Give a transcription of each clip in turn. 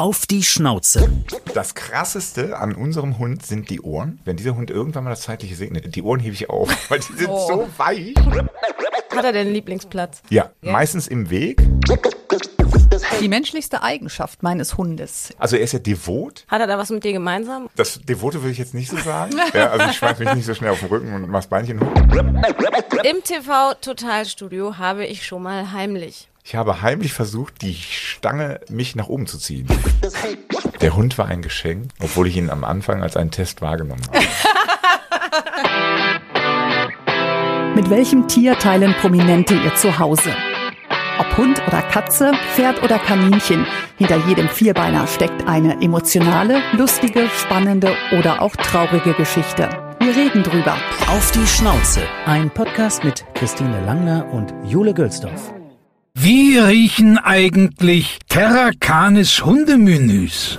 Auf die Schnauze. Das krasseste an unserem Hund sind die Ohren. Wenn dieser Hund irgendwann mal das zeitliche segnet, die Ohren hebe ich auf, weil die sind Oh. so weich. Hat er denn einen Lieblingsplatz? Ja, meistens im Weg. Die menschlichste Eigenschaft meines Hundes. Also er ist ja devot. Hat er da was mit dir gemeinsam? Das Devote würde ich jetzt nicht so sagen. Ja, also ich schmeiß mich nicht so schnell auf den Rücken und mach's Beinchen hoch. Im TV-Totalstudio habe ich schon mal heimlich. Ich habe heimlich versucht, die Stange mich nach oben zu ziehen. Der Hund war ein Geschenk, obwohl ich ihn am Anfang als einen Test wahrgenommen habe. Mit welchem Tier teilen Prominente ihr Zuhause? Ob Hund oder Katze, Pferd oder Kaninchen, hinter jedem Vierbeiner steckt eine emotionale, lustige, spannende oder auch traurige Geschichte. Wir reden drüber. Auf die Schnauze. Ein Podcast mit Christine Langner und Jule Gölsdorf. Wie riechen eigentlich Terracanis Hundemenüs?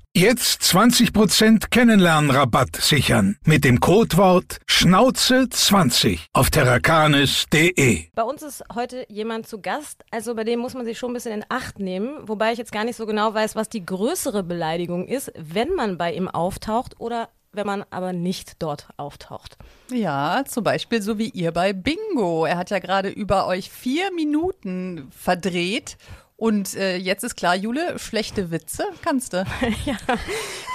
Jetzt 20% Kennenlernrabatt sichern mit dem Codewort Schnauze20 auf terracanis.de. Bei uns ist heute jemand zu Gast, also bei dem muss man sich schon ein bisschen in Acht nehmen, wobei ich jetzt gar nicht so genau weiß, was die größere Beleidigung ist, wenn man bei ihm auftaucht oder wenn man aber nicht dort auftaucht. Ja, zum Beispiel so wie ihr bei Bingo. Er hat ja gerade über euch vier Minuten verdreht. Und äh, jetzt ist klar, Jule, schlechte Witze kannst du. Ja,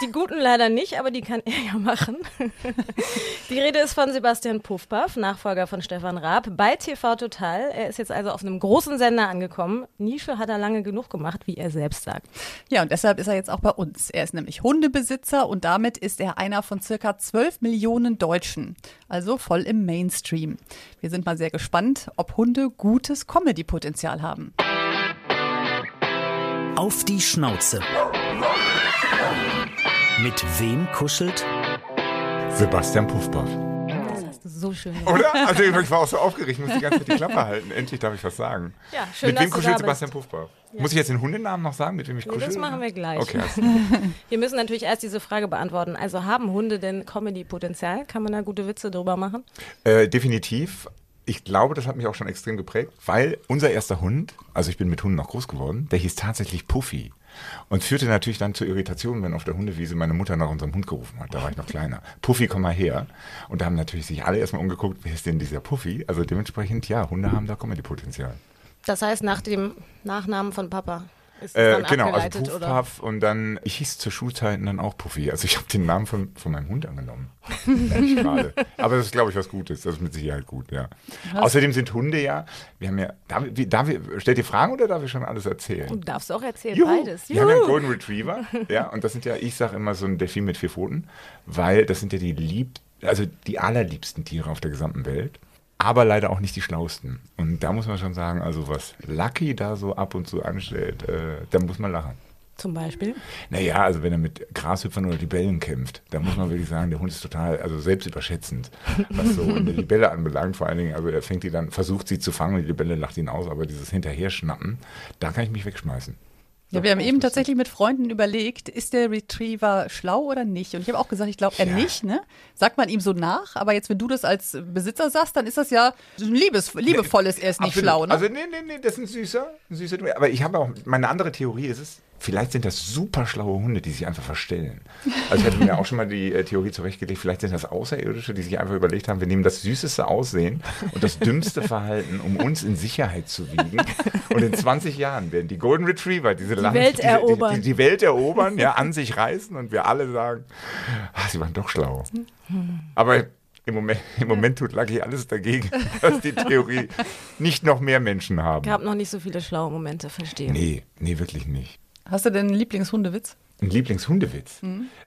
die guten leider nicht, aber die kann er ja machen. Die Rede ist von Sebastian Puffpaff, Nachfolger von Stefan Raab, bei TV Total. Er ist jetzt also auf einem großen Sender angekommen. Nische hat er lange genug gemacht, wie er selbst sagt. Ja, und deshalb ist er jetzt auch bei uns. Er ist nämlich Hundebesitzer und damit ist er einer von circa 12 Millionen Deutschen. Also voll im Mainstream. Wir sind mal sehr gespannt, ob Hunde gutes Comedy-Potenzial haben. Auf die Schnauze. Mit wem kuschelt? Sebastian Puffbaff. Das hast du so schön gemacht. Oder? Also ich war auch so aufgeregt, ich muss die ganze Zeit die Klappe halten. Endlich darf ich was sagen. Ja, schön, mit wem kuschelt Sebastian Puffbaff? Muss ich jetzt den Hundenamen noch sagen, mit wem ich Nee, kuschel? das machen wir gleich. Okay, also, Wir müssen natürlich erst diese Frage beantworten. Also haben Hunde denn Comedy-Potenzial? Kann man da gute Witze drüber machen? äh, definitiv. Ich glaube, das hat mich auch schon extrem geprägt, weil unser erster Hund, also ich bin mit Hunden noch groß geworden, der hieß tatsächlich Puffy. Und führte natürlich dann zur Irritation, wenn auf der Hundewiese meine Mutter nach unserem Hund gerufen hat. Da war ich noch kleiner. Puffy, komm mal her. Und da haben natürlich sich alle erstmal umgeguckt, wer ist denn dieser Puffy? Also dementsprechend, ja, Hunde haben da Comedy-Potenzial. Das heißt, nach dem Nachnamen von Papa Äh, genau, also Puff? Puff und dann, ich hieß zu Schulzeiten dann auch Puffy. Also ich habe den Namen von, von meinem Hund angenommen. Schade. Aber das ist, glaube ich, was Gutes. Das ist mit Sicherheit gut, ja. Außerdem sind Hunde ja, wir haben ja, darf, wie, darf stellt ihr Fragen oder darf ich schon alles erzählen? Du darfst auch erzählen, Juhu. beides. Wir haben ja einen Juhu. Golden Retriever, ja, und das sind ja, ich sage immer so ein Delfin mit vier Pfoten, weil das sind ja die lieb, also die allerliebsten Tiere auf der gesamten Welt, aber leider auch nicht die schlausten. Und da muss man schon sagen, also was Lucky da so ab und zu anstellt, äh, da muss man lachen. Zum Beispiel. Naja, also wenn er mit Grashüpfern oder Libellen kämpft, da muss man wirklich sagen, der Hund ist total, also selbstüberschätzend, was so eine Libelle anbelangt. Vor allen Dingen, also er fängt die dann, versucht sie zu fangen, die Libelle lacht ihn aus, aber dieses Hinterherschnappen, da kann ich mich wegschmeißen. Ja, wir haben eben tatsächlich mit Freunden überlegt, ist der Retriever schlau oder nicht? Und ich habe auch gesagt, ich glaube er nicht, ne? Sagt man ihm so nach, aber jetzt, wenn du das als Besitzer sagst, dann ist das ja ein liebes, liebevolles, er ist nicht Absolut. schlau, ne? Also nee, nee, nee, das ist ein süßer, ein süßer Aber ich habe auch, meine andere Theorie ist es, vielleicht sind das super schlaue Hunde, die sich einfach verstellen. Also ich hatte mir auch schon mal die äh, Theorie zurechtgelegt, vielleicht sind das Außerirdische, die sich einfach überlegt haben, wir nehmen das süßeste Aussehen und das dümmste Verhalten, um uns in Sicherheit zu wiegen. Und in 20 Jahren werden die Golden Retriever diese die Welt diese, erobern. Die, die, die Welt erobern, ja, an sich reißen und wir alle sagen, ah, sie waren doch schlau. Aber im Moment, im Moment tut Lucky alles dagegen, dass die Theorie nicht noch mehr Menschen haben. Gab noch nicht so viele schlaue Momente, verstehe. Nee, nee, wirklich nicht. Hast du denn einen Lieblingshundewitz? Ein Lieblingshundewitz?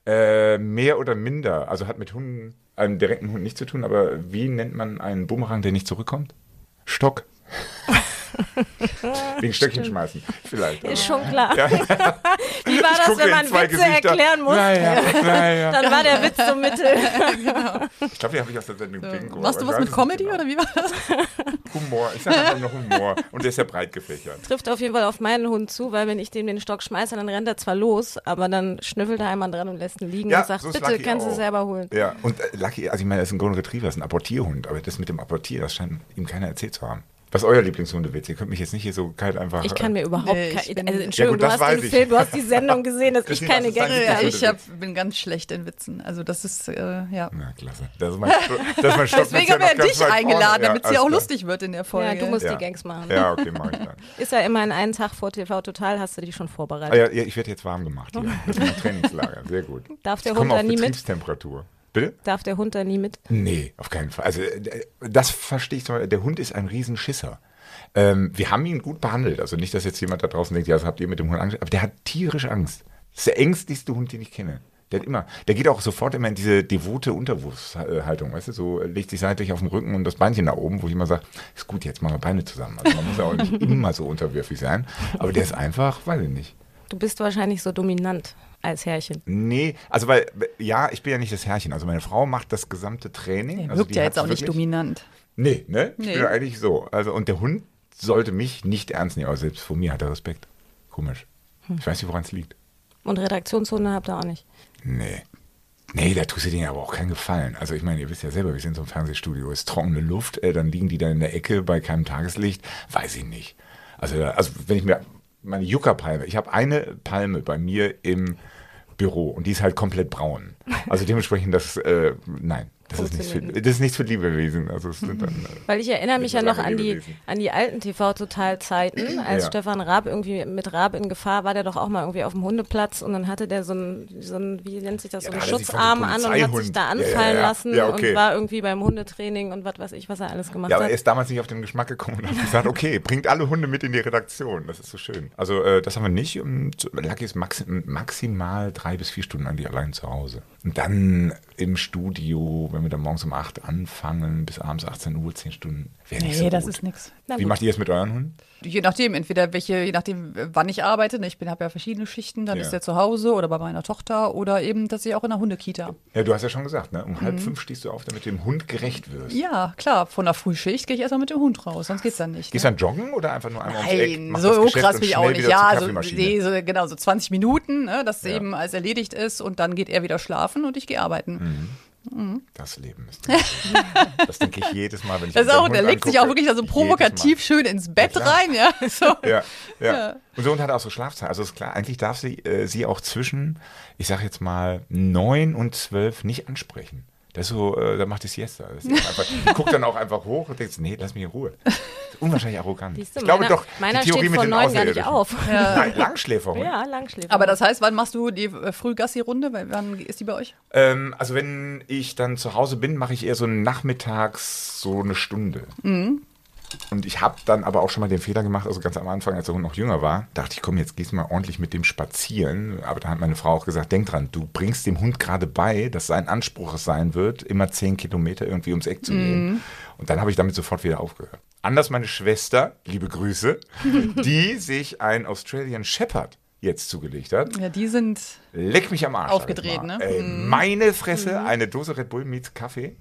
Äh, mehr oder minder. Also hat mit Hunden, einem direkten Hund nichts zu tun, aber wie nennt man einen Bumerang, der nicht zurückkommt? Stock. Wegen Stöckchen schmeißen, vielleicht. Ist schon klar. Wie war gucke wenn man Witze Gesichter. erklären muss. Naja, naja. Dann war der Witz so mittel. Ich glaube, die habe ich aus der Sendung Bingo. Machst du was mit Comedy nicht oder wie war das? genau. Humor. Ich sage einfach nur Humor. Und der ist ja breit gefächert. Trifft auf jeden Fall auf meinen Hund zu, weil wenn ich dem den Stock schmeiße, dann rennt er zwar los, aber dann schnüffelt er einmal dran und lässt ihn liegen Ja, und sagt, so bitte Lucky kannst du selber holen. Ja, und äh, Lucky, also ich meine, das ist ein Golden Retriever, das ist ein Apportierhund, aber das mit dem Apportier, das scheint ihm keiner erzählt zu haben. Was ist euer Lieblingshundewitz? Ihr könnt mich jetzt nicht hier so kalt einfach. Ich kann mir überhaupt Nee, ich kein, bin- also Ja, Entschuldigung, gut, das du hast den. Film, du hast die Sendung gesehen, dass ich keine Gänge Ja, ich hab, bin ganz schlecht in Witzen. Also das ist, äh, ja. Na, klasse. Das ist mein, das ist mein Deswegen haben wir ja dich eingeladen, damit es Ja, ja auch lustig wird in der Folge. Ja, du musst Ja. die Gangs machen. Ja, okay, mach ich dann. Ist ja immer in einen Tag vor TV Total, hast du dich schon Ah, vorbereitet. ja, ja, ich werde jetzt warm gemacht hier. Das ist mein Trainingslager. Sehr gut. Darf der Hund auf da nie mit? Betriebstemperatur. Bitte? Darf der Hund da nie mit? Nee, auf keinen Fall. Also äh, das verstehe ich zum Beispiel. Der Hund ist ein Riesenschisser. Ähm, wir haben ihn gut behandelt. Also nicht, dass jetzt jemand da draußen denkt, ja, das habt ihr mit dem Hund Angst. Aber der hat tierisch Angst. Das ist der ängstlichste Hund, den ich kenne. Der hat immer, der geht auch sofort immer in diese devote Unterwurfshaltung, weißt du, so legt sich seitlich auf den Rücken und das Beinchen nach oben, wo ich immer sage, ist gut, jetzt machen wir Beine zusammen. Also man muss ja auch nicht immer so unterwürfig sein. Aber der ist einfach, weiß ich nicht. Du bist wahrscheinlich so dominant als Herrchen. Nee, also weil, ja, ich bin ja nicht das Herrchen. Also meine Frau macht das gesamte Training. Er also wirkt die ja jetzt auch nicht dominant. Nee, ne? Ich Nee. bin ja eigentlich so. Also, und der Hund sollte mich nicht ernst nehmen, aber selbst vor mir hat er Respekt. Komisch. Ich weiß nicht, woran es liegt. Und Redaktionshunde habt ihr auch nicht. Nee. Nee, da tust du denen aber auch keinen Gefallen. Also ich meine, ihr wisst ja selber, wir sind in so einem Fernsehstudio, es ist trockene Luft, äh, dann liegen die da in der Ecke bei keinem Tageslicht. Weiß ich nicht. Also, also wenn ich mir meine Yucca-Palme, ich habe eine Palme bei mir im Büro und die ist halt komplett braun. Also dementsprechend, das, äh, nein, das ist, nichts für, das ist nichts für Lebewesen. Also es sind dann, Weil ich erinnere mich ja noch an die, an die alten TV-Total-Zeiten. Als Ja. Stefan Raab irgendwie mit Raab in Gefahr war, der doch auch mal irgendwie auf dem Hundeplatz und dann hatte der so ein, so ein wie nennt sich das, Ja, so einen hat Schutzarm an und hat sich da anfallen ja. lassen okay. und war irgendwie beim Hundetraining und was weiß ich, was er alles gemacht Ja, aber hat. er ist damals nicht auf den Geschmack gekommen und hat gesagt, okay, bringt alle Hunde mit in die Redaktion. Das ist so schön. Also äh, das haben wir nicht. Und Lucky ist maxi maximal drei bis vier Stunden eigentlich allein zu Hause. Und dann im Studio, wenn wir dann morgens um acht anfangen, bis abends 18 Uhr, zehn Stunden, wäre nicht Nee, so das gut. ist. Na Wie gut. macht ihr es mit euren Hunden? Je nachdem, entweder welche, je nachdem, wann ich arbeite. ne, Ich bin habe ja verschiedene Schichten, dann Ja. ist er zu Hause oder bei meiner Tochter oder eben, dass ich auch in der Hundekita. Ja, du hast ja schon gesagt, ne? um halb fünf stehst du auf, damit du dem Hund gerecht wirst. Mhm. Ja, klar, von der Frühschicht gehe ich erstmal mit dem Hund raus, sonst geht's dann nicht. Gehst ne? du dann joggen oder einfach nur einmal ums Eck? Nein, machst das so krass bin ich auch nicht. Ja, so, nee, so, genau, so 20 Minuten, ne, dass Ja. eben alles erledigt ist und dann geht er wieder schlafen und ich gehe arbeiten. Das Leben ist. das denke ich jedes Mal, wenn ich Das auch, Hund der legt sich auch angucke. wirklich also Jedes provokativ schön ins Bett klar. rein, ja. So. Ja, ja. Ja. Und so und hat auch so Schlafzeit. Also ist klar, eigentlich darf sie äh, sie auch zwischen, ich sage jetzt mal, neun und zwölf nicht ansprechen. Das ist so, äh, da macht die Siesta. Das ist einfach, die guckt dann auch einfach hoch und denkt, nee, lass mich in Ruhe. Das ist unwahrscheinlich arrogant. Du, ich glaube meiner- doch, meiner die Theorie steht mit von den neun gar nicht auf. Nein, Langschläferhund. Ja, Langschläfer. Aber das heißt, wann machst du die äh, Frühgassi-Runde? Wann ist die bei euch? Ähm, also wenn ich dann zu Hause bin, mache ich eher so nachmittags so eine Stunde. Mhm. Und ich habe dann aber auch schon mal den Fehler gemacht, also ganz am Anfang, als der Hund noch jünger war, dachte ich, komm, jetzt gehst du mal ordentlich mit dem spazieren. Aber da hat meine Frau auch gesagt, denk dran, du bringst dem Hund gerade bei, dass sein Anspruch es sein wird, immer zehn Kilometer irgendwie ums Eck zu Mhm. gehen. Und dann habe ich damit sofort wieder aufgehört. Anders meine Schwester, liebe Grüße, die sich ein Australian Shepherd jetzt zugelegt hat. Ja, die sind. Leck mich am Arsch. Aufgedreht, ne? Ey, meine Fresse, eine Dose Red Bull mit Kaffee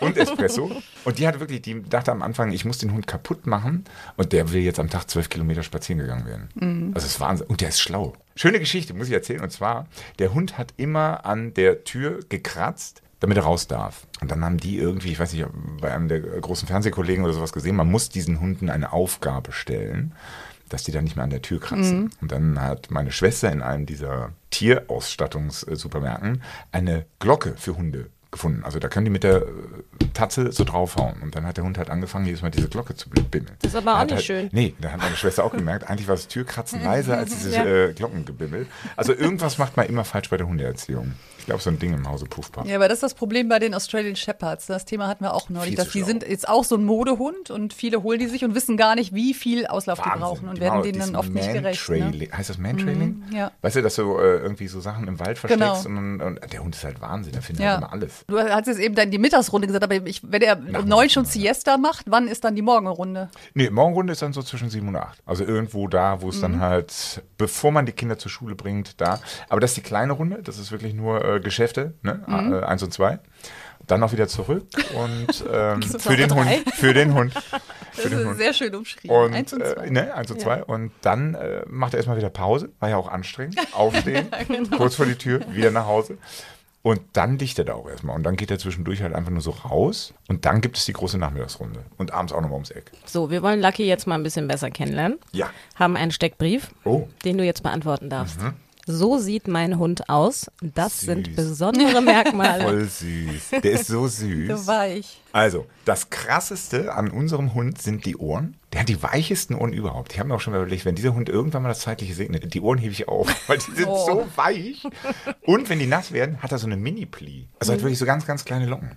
und Espresso. Und die hatte wirklich, die dachte am Anfang, ich muss den Hund kaputt machen. Und der will jetzt am Tag zwölf Kilometer spazieren gegangen werden. Also es ist Wahnsinn. Und der ist schlau. Schöne Geschichte, muss ich erzählen. Und zwar, der Hund hat immer an der Tür gekratzt damit er raus darf. Und dann haben die irgendwie, ich weiß nicht, bei einem der großen Fernsehkollegen oder sowas gesehen, man muss diesen Hunden eine Aufgabe stellen, dass die dann nicht mehr an der Tür kratzen. Und dann hat meine Schwester in einem dieser Tierausstattungssupermärkten eine Glocke für Hunde gefunden. Also da können die mit der äh, Tatze so draufhauen. Und dann hat der Hund halt angefangen, jedes Mal diese Glocke zu bimmeln. Das ist aber auch nicht halt, schön. Nee, da hat meine Schwester auch gemerkt, eigentlich war das Türkratzen leiser als dieses Ja. äh, Glockengebimmel. Also irgendwas macht man immer falsch bei der Hundeerziehung. Ich glaube, so ein Ding im Hause Puffpuff. Ja, aber das ist das Problem bei den Australian Shepherds. Das Thema hatten wir auch neulich, dass die schlau. sind jetzt auch so ein Modehund und viele holen die sich und wissen gar nicht, wie viel Auslauf die Wahnsinn. brauchen und Die werden denen dann oft nicht gerecht. Ne? Heißt das Mantrailing? ja. Weißt du, dass du äh, irgendwie so Sachen im Wald versteckst Genau. und, und der Hund ist halt Wahnsinn, der findet Ja. halt immer alles. Du hast jetzt eben dann die Mittagsrunde gesagt, aber ich, wenn er um neun schon Siesta macht, wann ist dann die Morgenrunde? Nee, Morgenrunde ist dann so zwischen sieben und acht. Also irgendwo da, wo es Mhm. dann halt, bevor man die Kinder zur Schule bringt, da. Aber das ist die kleine Runde, das ist wirklich nur äh, Geschäfte, ne? Mhm. Äh, eins und zwei. Dann noch wieder zurück und ähm, für den Hund, für den Hund. Das Für den ist Hund. sehr schön umschrieben. Und, Eins und zwei. Äh, ne, eins und zwei. Und dann äh, macht er erstmal wieder Pause, war ja auch anstrengend. Aufstehen, genau. kurz vor die Tür, wieder nach Hause. Und dann dichtet er auch erstmal. Und dann geht er zwischendurch halt einfach nur so raus. Und dann gibt es die große Nachmittagsrunde. Und abends auch nochmal ums Eck. So, wir wollen Lucky jetzt mal ein bisschen besser kennenlernen. Ja. Haben einen Steckbrief, Oh. den du jetzt beantworten darfst. So sieht mein Hund aus. Das sind Süß. besondere Merkmale. Voll süß. Der ist so süß. So weich. Also, das krasseste an unserem Hund sind die Ohren. Der hat die weichesten Ohren überhaupt. Ich habe mir auch schon mal überlegt, wenn dieser Hund irgendwann mal das Zeitliche segnet, die Ohren hebe ich auf, weil die sind Oh. so weich. Und wenn die nass werden, hat er so eine Mini-Pli. Also hat wirklich so ganz, ganz kleine Locken.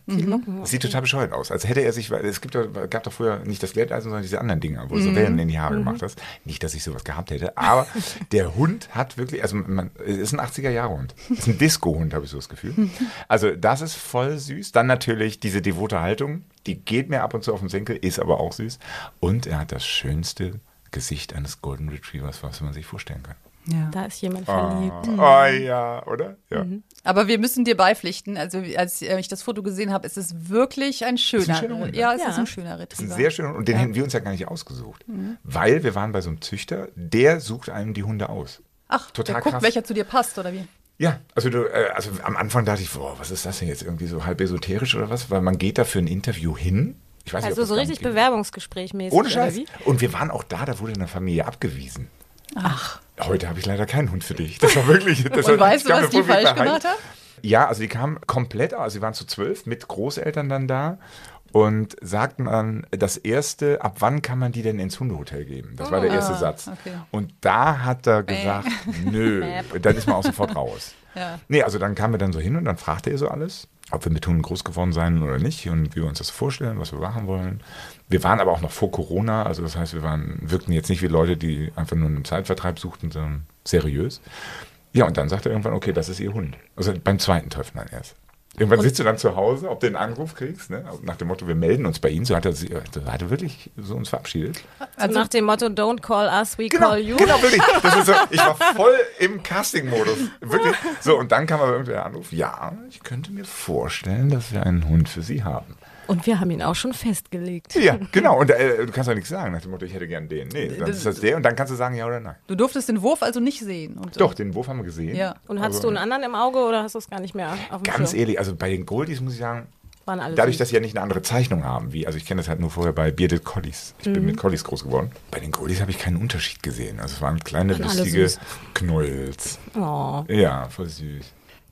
Das sieht total bescheuert aus. Als hätte er sich, weil es gibt gab doch früher nicht das Glätteisen, sondern diese anderen Dinger, wo du so Wellen in die Haare gemacht hast. Nicht, dass ich sowas gehabt hätte, aber der Hund hat wirklich, also man, es ist ein 80er-Jahre-Hund. Ist ein Disco-Hund, habe ich so das Gefühl. Also das ist voll süß. Dann natürlich diese devote Haltung, die geht mir ab und zu auf den Senkel, ist aber auch süß. Und er hat das schönste Gesicht eines Golden Retrievers, was man sich vorstellen kann. Ja. Da ist jemand verliebt. Oh ja, oder? Ja. Aber wir müssen dir beipflichten. Also als äh, ich das Foto gesehen habe, ist es wirklich ein schöner. schöner Hund, ne? ja, es Ja. ist ein schöner Das ist Retriever. ein sehr schöner. Und den hätten wir uns ja gar nicht ausgesucht. Weil wir waren bei so einem Züchter, der sucht einem die Hunde aus. Ach, Total der guckt, krass. welcher zu dir passt, oder wie? Ja, also du, äh, also am Anfang dachte ich, boah, was ist das denn jetzt irgendwie so halb esoterisch oder was? Weil man geht da für ein Interview hin. Ich weiß nicht, Also das so richtig nicht. Bewerbungsgesprächmäßig. Ohne Scheiß. Und wir waren auch da, da wurde eine Familie abgewiesen. Ach. Heute habe ich leider keinen Hund für dich. Das war wirklich. Das Und war, weißt du, was die falsch gemacht haben? Ja, also die kamen komplett, also sie waren zu zwölf mit Großeltern dann da und sagten dann, das erste, ab wann kann man die denn ins Hundehotel geben? Das war der erste Satz. Ah, okay. Und da hat er gesagt, nö, dann ist man auch sofort raus. Ja. Nee, also dann kamen wir dann so hin und dann fragte er so alles, ob wir mit Hunden groß geworden seien oder nicht und wie wir uns das vorstellen, was wir machen wollen. Wir waren aber auch noch vor Corona, also das heißt, wir waren, wirkten jetzt nicht wie Leute, die einfach nur einen Zeitvertreib suchten, sondern seriös. Ja, und dann sagte er irgendwann, okay, das ist ihr Hund. Also beim zweiten Treffen dann erst. Irgendwann sitzt du dann zu Hause, ob du einen Anruf kriegst, ne? nach dem Motto, wir melden uns bei Ihnen. So hat er, sie- so hat er wirklich so uns verabschiedet. Also nach dem Motto, don't call us, we Genau, call you. genau, wirklich. Das ist so, ich war voll im Casting-Modus. Wirklich. So, und dann kam aber irgendwer Anruf. Ja, ich könnte mir vorstellen, dass wir einen Hund für Sie haben. Und wir haben ihn auch schon festgelegt. Ja, genau. Und äh, du kannst doch nichts sagen nach dem Motto, ich hätte gern den. Nee, dann ist das der. Und dann kannst du sagen, ja oder nein. Du durftest den Wurf also nicht sehen. Und, Doch, den Wurf haben wir gesehen. Ja. Und hattest Aber du einen anderen im Auge oder hast du es gar nicht mehr auf dem Ganz Schirm? ehrlich, also bei den Goldies muss ich sagen, Waren alle dadurch, dass sie ja nicht eine andere Zeichnung haben, wie, also ich kenne das halt nur vorher bei Bearded Collies. Ich bin Mhm. mit Collies groß geworden. Bei den Goldies habe ich keinen Unterschied gesehen. Also es waren kleine, Waren alle lustige. Knolls. Oh. Ja, voll süß.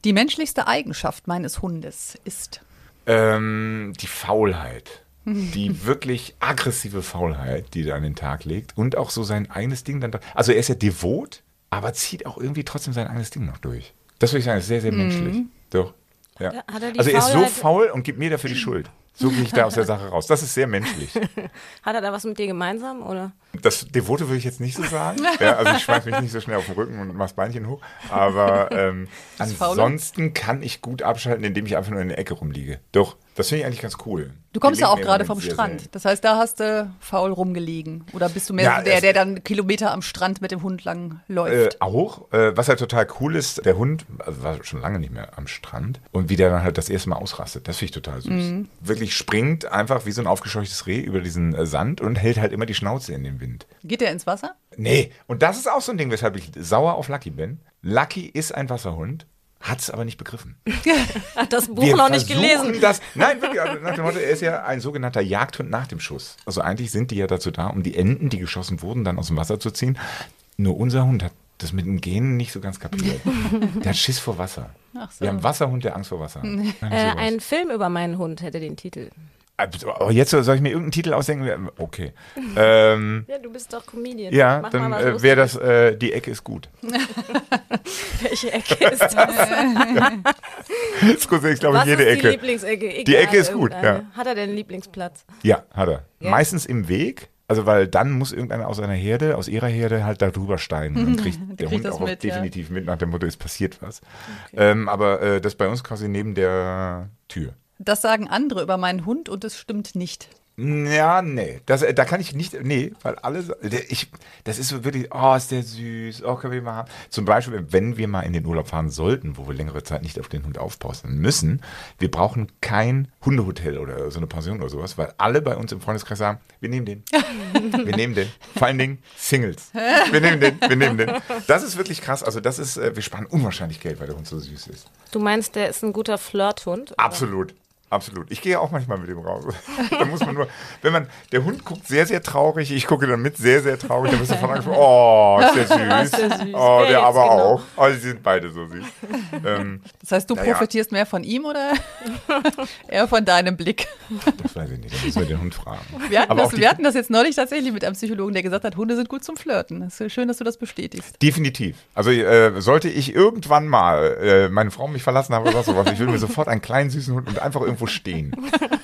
Die menschlichste Eigenschaft meines Hundes ist. Ähm, die Faulheit. Die wirklich aggressive Faulheit, die er an den Tag legt. Und auch so sein eigenes Ding dann. Also er ist ja devot, aber zieht auch irgendwie trotzdem sein eigenes Ding noch durch. Das würde ich sagen, ist sehr, sehr menschlich. Doch. Ja. Er also er ist so faul und gibt mir dafür die Schuld. So gehe ich da aus der Sache raus. Das ist sehr menschlich. Hat er da was mit dir gemeinsam? Oder? Das Devote würde ich jetzt nicht so sagen. Ja, also ich schmeiß mich nicht so schnell auf den Rücken und mach das Beinchen hoch. Aber ähm, ansonsten kann ich gut abschalten, indem ich einfach nur in der Ecke rumliege. Doch, das finde ich eigentlich ganz cool. Du kommst ja auch gerade vom sehr Strand. selten. Das heißt, da hast du faul rumgelegen. Oder bist du mehr Ja, so der, der dann Kilometer am Strand mit dem Hund lang Äh, läuft? auch. Äh, was halt total cool ist, der Hund also war schon lange nicht mehr am Strand und wie der dann halt das erste Mal ausrastet. Das finde ich total süß. Mhm. Wirklich springt einfach wie so ein aufgescheuchtes Reh über diesen äh, Sand und hält halt immer die Schnauze in den Wind. Geht der ins Wasser? Nee, und das ist auch so ein Ding, weshalb ich sauer auf Lucky bin. Lucky ist ein Wasserhund, hat es aber nicht begriffen. Hat das Buch Wir noch nicht gelesen. Das, nein, wirklich, also nach dem Motto, er ist ja ein sogenannter Jagdhund nach dem Schuss. Also eigentlich sind die ja dazu da, um die Enten, die geschossen wurden, dann aus dem Wasser zu ziehen. Nur unser Hund hat das mit dem Genen nicht so ganz kapiert. Der hat Schiss vor Wasser. Ach so. Wir haben Wasserhund, der Angst vor Wasser hat. Äh, ein Film über meinen Hund hätte den Titel. Jetzt soll ich mir irgendeinen Titel ausdenken? Okay. Ähm, Ja, du bist doch Comedian. ja, Mach dann was äh, wäre das, äh, die Ecke ist gut. Welche Ecke ist das? Das ist ich glaube, was jede ist Ecke. die Lieblingsecke? Egal, Die Ecke ist gut, ja. Hat er denn einen Lieblingsplatz? Ja, hat er. Ja? Meistens im Weg, Also, weil dann muss irgendeiner aus einer Herde, aus ihrer Herde halt da drüber steigen. Und dann kriegt der kriegt Hund auch mit, ja. definitiv mit nach dem Motto, es passiert was. Ähm, aber äh, das bei uns quasi neben der Tür. Das sagen andere über meinen Hund und es stimmt nicht. Ja, nee. Das, äh, da kann ich nicht, nee, weil alles, ich, das ist so wirklich, oh, ist der süß, oh, können wir mal haben. Zum Beispiel, wenn wir mal in den Urlaub fahren sollten, wo wir längere Zeit nicht auf den Hund aufpassen müssen, wir brauchen kein Hundehotel oder so eine Pension oder sowas, weil alle bei uns im Freundeskreis sagen, wir nehmen den. wir nehmen den. Vor allen Dingen Singles. Wir nehmen den, wir nehmen den. Das ist wirklich krass. Also das ist, äh, wir sparen unwahrscheinlich Geld, weil der Hund so süß ist. Du meinst, der ist ein guter Flirthund? oder? Absolut. Absolut. Ich gehe auch manchmal mit ihm raus. da muss man nur, wenn man, der Hund guckt sehr, sehr traurig, ich gucke dann mit sehr, sehr traurig, dann bist du von Angst, oh, ist der süß. Ist süß. Oh, der aber genau? auch. Oh, die sind beide so süß. ähm, Das heißt, du Naja. profitierst mehr von ihm oder eher von deinem Blick? das weiß ich nicht, da müssen wir den Hund fragen. Wir hatten, Aber das, wir hatten das jetzt neulich tatsächlich mit einem Psychologen, der gesagt hat, Hunde sind gut zum Flirten. Es ist schön, dass du das bestätigst. Definitiv. Also äh, sollte ich irgendwann mal äh, meine Frau mich verlassen haben oder sowas, ich will mir sofort einen kleinen süßen Hund und einfach irgendwo stehen.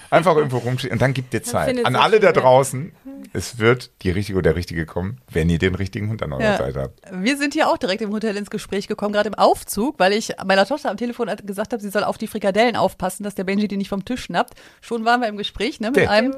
Einfach irgendwo rumstehen und dann gibt dir Zeit. An sich alle da draußen, es wird die Richtige oder der Richtige kommen, wenn ihr den richtigen Hund an eurer Ja. Seite habt. Wir sind hier auch direkt im Hotel ins Gespräch gekommen, gerade im Aufzug, weil ich meiner Tochter am Telefon gesagt habe, sie soll auf die Frikadellen aufpassen, dass der Benji die nicht vom Tisch schnappt. Schon waren wir im Gespräch ne, mit Der. einem,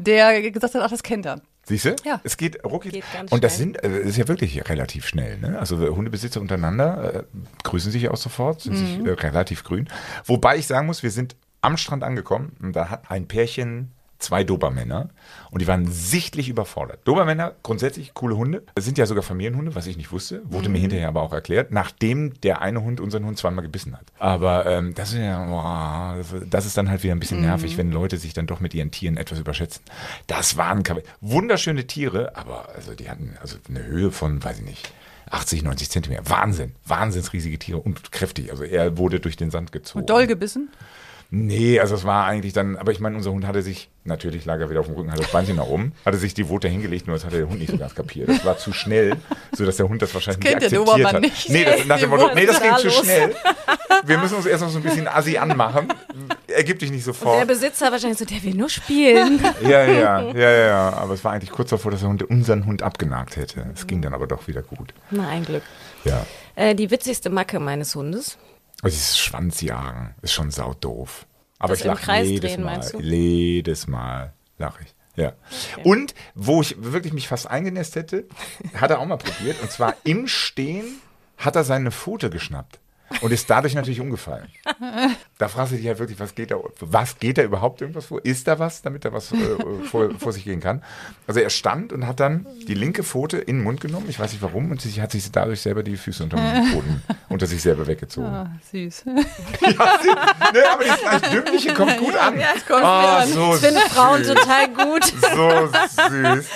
der gesagt hat, ach, das kennt er. Siehst du? Ja. Es geht ruckig. Geht ganz und das schnell. sind, äh, das ist ja wirklich relativ schnell. Ne? Also äh, Hundebesitzer untereinander äh, grüßen sich auch sofort, sind sich Mhm. äh, relativ grün. Wobei ich sagen muss, wir sind am Strand angekommen und da hat ein Pärchen zwei Dobermänner und die waren sichtlich überfordert. Dobermänner, grundsätzlich coole Hunde, sind ja sogar Familienhunde, was ich nicht wusste, wurde Mhm. mir hinterher aber auch erklärt, nachdem der eine Hund unseren Hund zweimal gebissen hat. Aber ähm, das ist ja, boah, das- ist dann halt wieder ein bisschen nervig, wenn Leute sich dann doch mit ihren Tieren etwas überschätzen. Das waren wunderschöne Tiere, aber also die hatten also eine Höhe von, weiß ich nicht, 80, 90 Zentimeter. Wahnsinn, wahnsinnsriesige Tiere und kräftig. Also er wurde durch den Sand gezogen. Und doll gebissen. Nee, also es war eigentlich dann, aber ich meine, unser Hund hatte sich, natürlich lag er wieder auf dem Rücken, hatte das Beinchen nach oben, hatte sich die Wote hingelegt, nur das hatte der Hund nicht so ganz kapiert. Das war zu schnell, sodass der Hund das wahrscheinlich Das kennt nicht der akzeptiert Dobermann hat. nicht. Nee, das, nach dem Motto, nee, das ging da zu los. schnell. Wir müssen uns erst noch so ein bisschen assi anmachen. Ergibt dich nicht Der sofort. Besitzer wahrscheinlich so, der will nur spielen. Ja, ja, ja, ja, ja. Aber es war eigentlich kurz davor, dass der Hund unseren Hund abgenagt hätte. Es ging dann aber doch wieder gut. Na, ein Glück. Ja. Äh, die witzigste Macke meines Hundes. Also dieses Schwanzjagen ist schon saudoof. Aber Das ich lache jedes drehen, Mal. Jedes Mal lache ich. Ja. Und wo ich wirklich mich fast eingenässt hätte, hat er auch mal probiert. Und zwar im Stehen hat er seine Pfote geschnappt. Und ist dadurch natürlich umgefallen. Da fragst du dich ja wirklich, was geht da, was geht da überhaupt irgendwas vor? Ist da was, damit er was äh, vor, vor sich gehen kann? Also er stand und hat dann die linke Pfote in den Mund genommen, ich weiß nicht warum, und sich, hat sich dadurch selber die Füße unter dem Boden unter sich selber weggezogen. Ah, süß. Ja, sie, ne, aber das leicht Dümmliche kommt gut an. Ja, es kommt mir an. so Ich finde süß. Frauen total gut. So süß.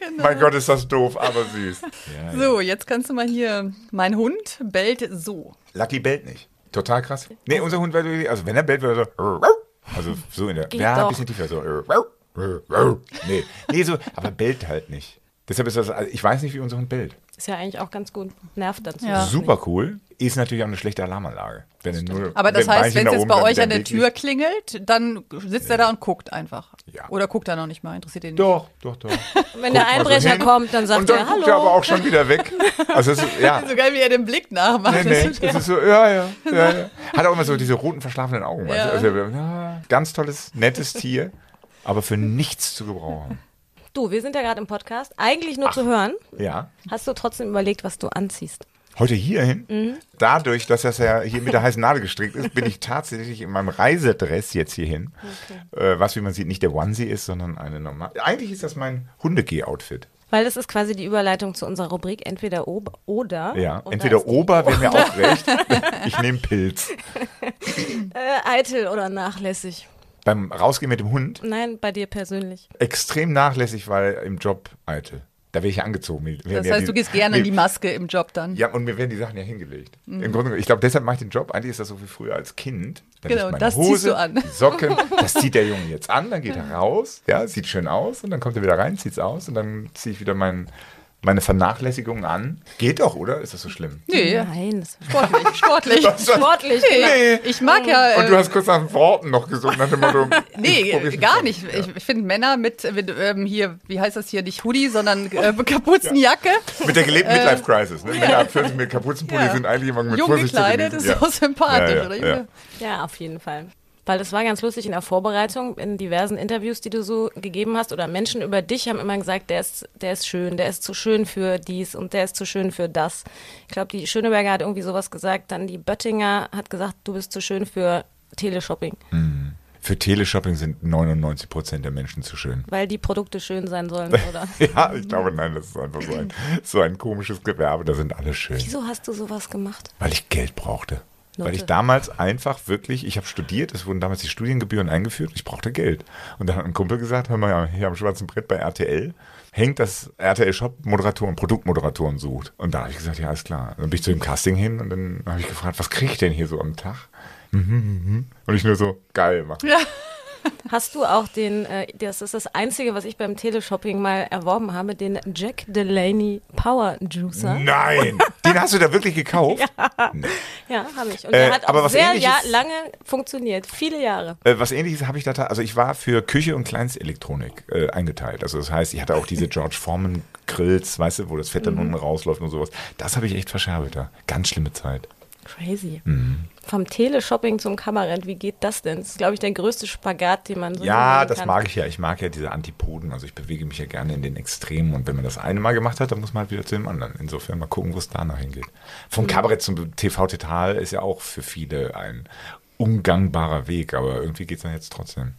Genau. Mein Gott, ist das doof, aber süß. Ja, ja. So, jetzt kannst du mal hier. Mein Hund bellt so. Lucky bellt nicht. Total krass. Nee, unser Hund wäre, wirklich- also wenn er bellt, wäre er so. Also so in der. Geht Ja, ein doch. bisschen tiefer. So. Nee, nee, so, aber bellt halt nicht. Deshalb ist das, also ich weiß nicht, wie unser Hund bellt. Ist ja eigentlich auch ganz gut. Nervt dann Ja. Super cool. Ist natürlich auch eine schlechte Alarmanlage. Wenn nur, Aber das wenn heißt, wenn es jetzt bei dann euch an der Tür klingelt, dann sitzt er da und guckt einfach. Ja. Oder guckt er noch nicht mal, interessiert ihn nicht. Doch, doch, doch. Wenn der so Einbrecher hin kommt, dann sagt Und dann er guckt er aber Hallo. auch schon wieder weg. Also ist, ja. So geil, wie er den Blick nachmacht. Nee, nee, das ist so, ja, ja, ja, ja. Hat auch immer so diese roten, verschlafenen Augen. Ja. Also, ja, ganz tolles, nettes Tier, aber für nichts zu gebrauchen. Du, wir sind ja gerade im Podcast. Eigentlich nur zu hören. Ja. Hast du trotzdem überlegt, was du anziehst? Heute hierhin, Mhm. dadurch, dass das ja hier mit der heißen Nadel gestrickt ist, bin ich tatsächlich in meinem Reisedress jetzt hierhin. Äh, was, wie man sieht, nicht der Onesie ist, sondern eine normale. Eigentlich ist das mein Hundegeh-Outfit. Weil das ist quasi die Überleitung zu unserer Rubrik entweder ob oder. Ja, entweder Ober wäre mir auch recht. Ich nehme Pilz. Äh, eitel oder nachlässig. Beim Rausgehen mit dem Hund Nein, bei dir persönlich. extrem nachlässig, weil im Job eitel. Da wäre ich ja angezogen. Mir Das ja heißt, die- du gehst gerne mir- in die Maske im Job dann. Ja, und mir werden die Sachen ja hingelegt. Mhm. Im Grunde, ich glaube, deshalb mache ich den Job. Eigentlich ist das so wie früher als Kind. Da Genau, das ziehst Hose, du an. Die Socken, das zieht der Junge jetzt an, dann geht er raus, ja, sieht schön aus und dann kommt er wieder rein, zieht's aus und dann ziehe ich wieder mein, meine Vernachlässigung an. Geht doch, oder? Ist das so schlimm? Nee, Nein, das sportlich, sportlich. sportlich. Nee. Ich mag ja. Und du äh, hast kurz nach den Worten noch gesungen, nach dem Motto. Nee, gar nicht. Ich, ich finde Männer mit, mit ähm, hier, wie heißt das hier, nicht Hoodie, sondern äh, Kapuzenjacke, Mit der gelebten Midlife Crisis. Ne? Männer ab 40 mit Kapuzenpulli Ja. sind eigentlich immer mit jung Vorsicht zu gekleidet, ist auch sympathisch, Ja, ja, oder? ja. Ja, auf jeden Fall. Weil das war ganz lustig in der Vorbereitung, in diversen Interviews, die du so gegeben hast, oder Menschen über dich haben immer gesagt, der ist, der ist schön, der ist zu schön für dies und der ist zu schön für das. Ich glaube, die Schöneberger hat irgendwie sowas gesagt, dann die Böttinger hat gesagt, du bist zu schön für Teleshopping, Für Teleshopping sind 99 Prozent der Menschen zu schön. weil die Produkte schön sein sollen, oder? Ja, ich glaube, nein, das ist einfach so ein, so ein komisches Gewerbe. Da sind alle schön. Wieso hast du sowas gemacht? Weil ich Geld brauchte. Weil ich Note. damals einfach wirklich, ich habe studiert, es wurden damals die Studiengebühren eingeführt, ich brauchte Geld. Und dann hat ein Kumpel gesagt, hör mal, hier am schwarzen Brett bei RTL hängt das RTL Shop Moderatoren, Produktmoderatoren sucht. Und da habe ich gesagt, ja, alles klar. Dann bin ich zu dem Casting hin und dann habe ich gefragt, was kriege ich denn hier so am Tag? Mhm, mhm. Und ich nur so, geil, mach. Hast du auch den, äh, das ist das Einzige, was ich beim Teleshopping mal erworben habe, den Jack Delaney Power Juicer. Nein, den hast du da wirklich gekauft? Ja, habe ich. Und Äh, der hat aber auch was sehr Ähnliches- ja, lange funktioniert. Viele Jahre. Äh, was ähnliches habe ich da, also ich war für Küche und Kleinstelektronik äh, eingeteilt. Also das heißt, ich hatte auch diese George Foreman Grills, weißt du, wo das Fett dann unten rausläuft und sowas. Das habe ich echt verscherbelt da. Ganz schlimme Zeit. Crazy. Mhm. Vom Teleshopping zum Kabarett, wie geht das denn? Das ist, glaube ich, der größte Spagat, den man so Ja, das kann. mag ich ja. Ich mag ja diese Antipoden. Also ich bewege mich ja gerne in den Extremen. Und wenn man das eine Mal gemacht hat, dann muss man halt wieder zu dem anderen. Insofern mal gucken, wo es danach hingeht. Vom Kabarett zum TV Total ist ja auch für viele ein ungangbarer Weg. Aber irgendwie geht es dann jetzt trotzdem.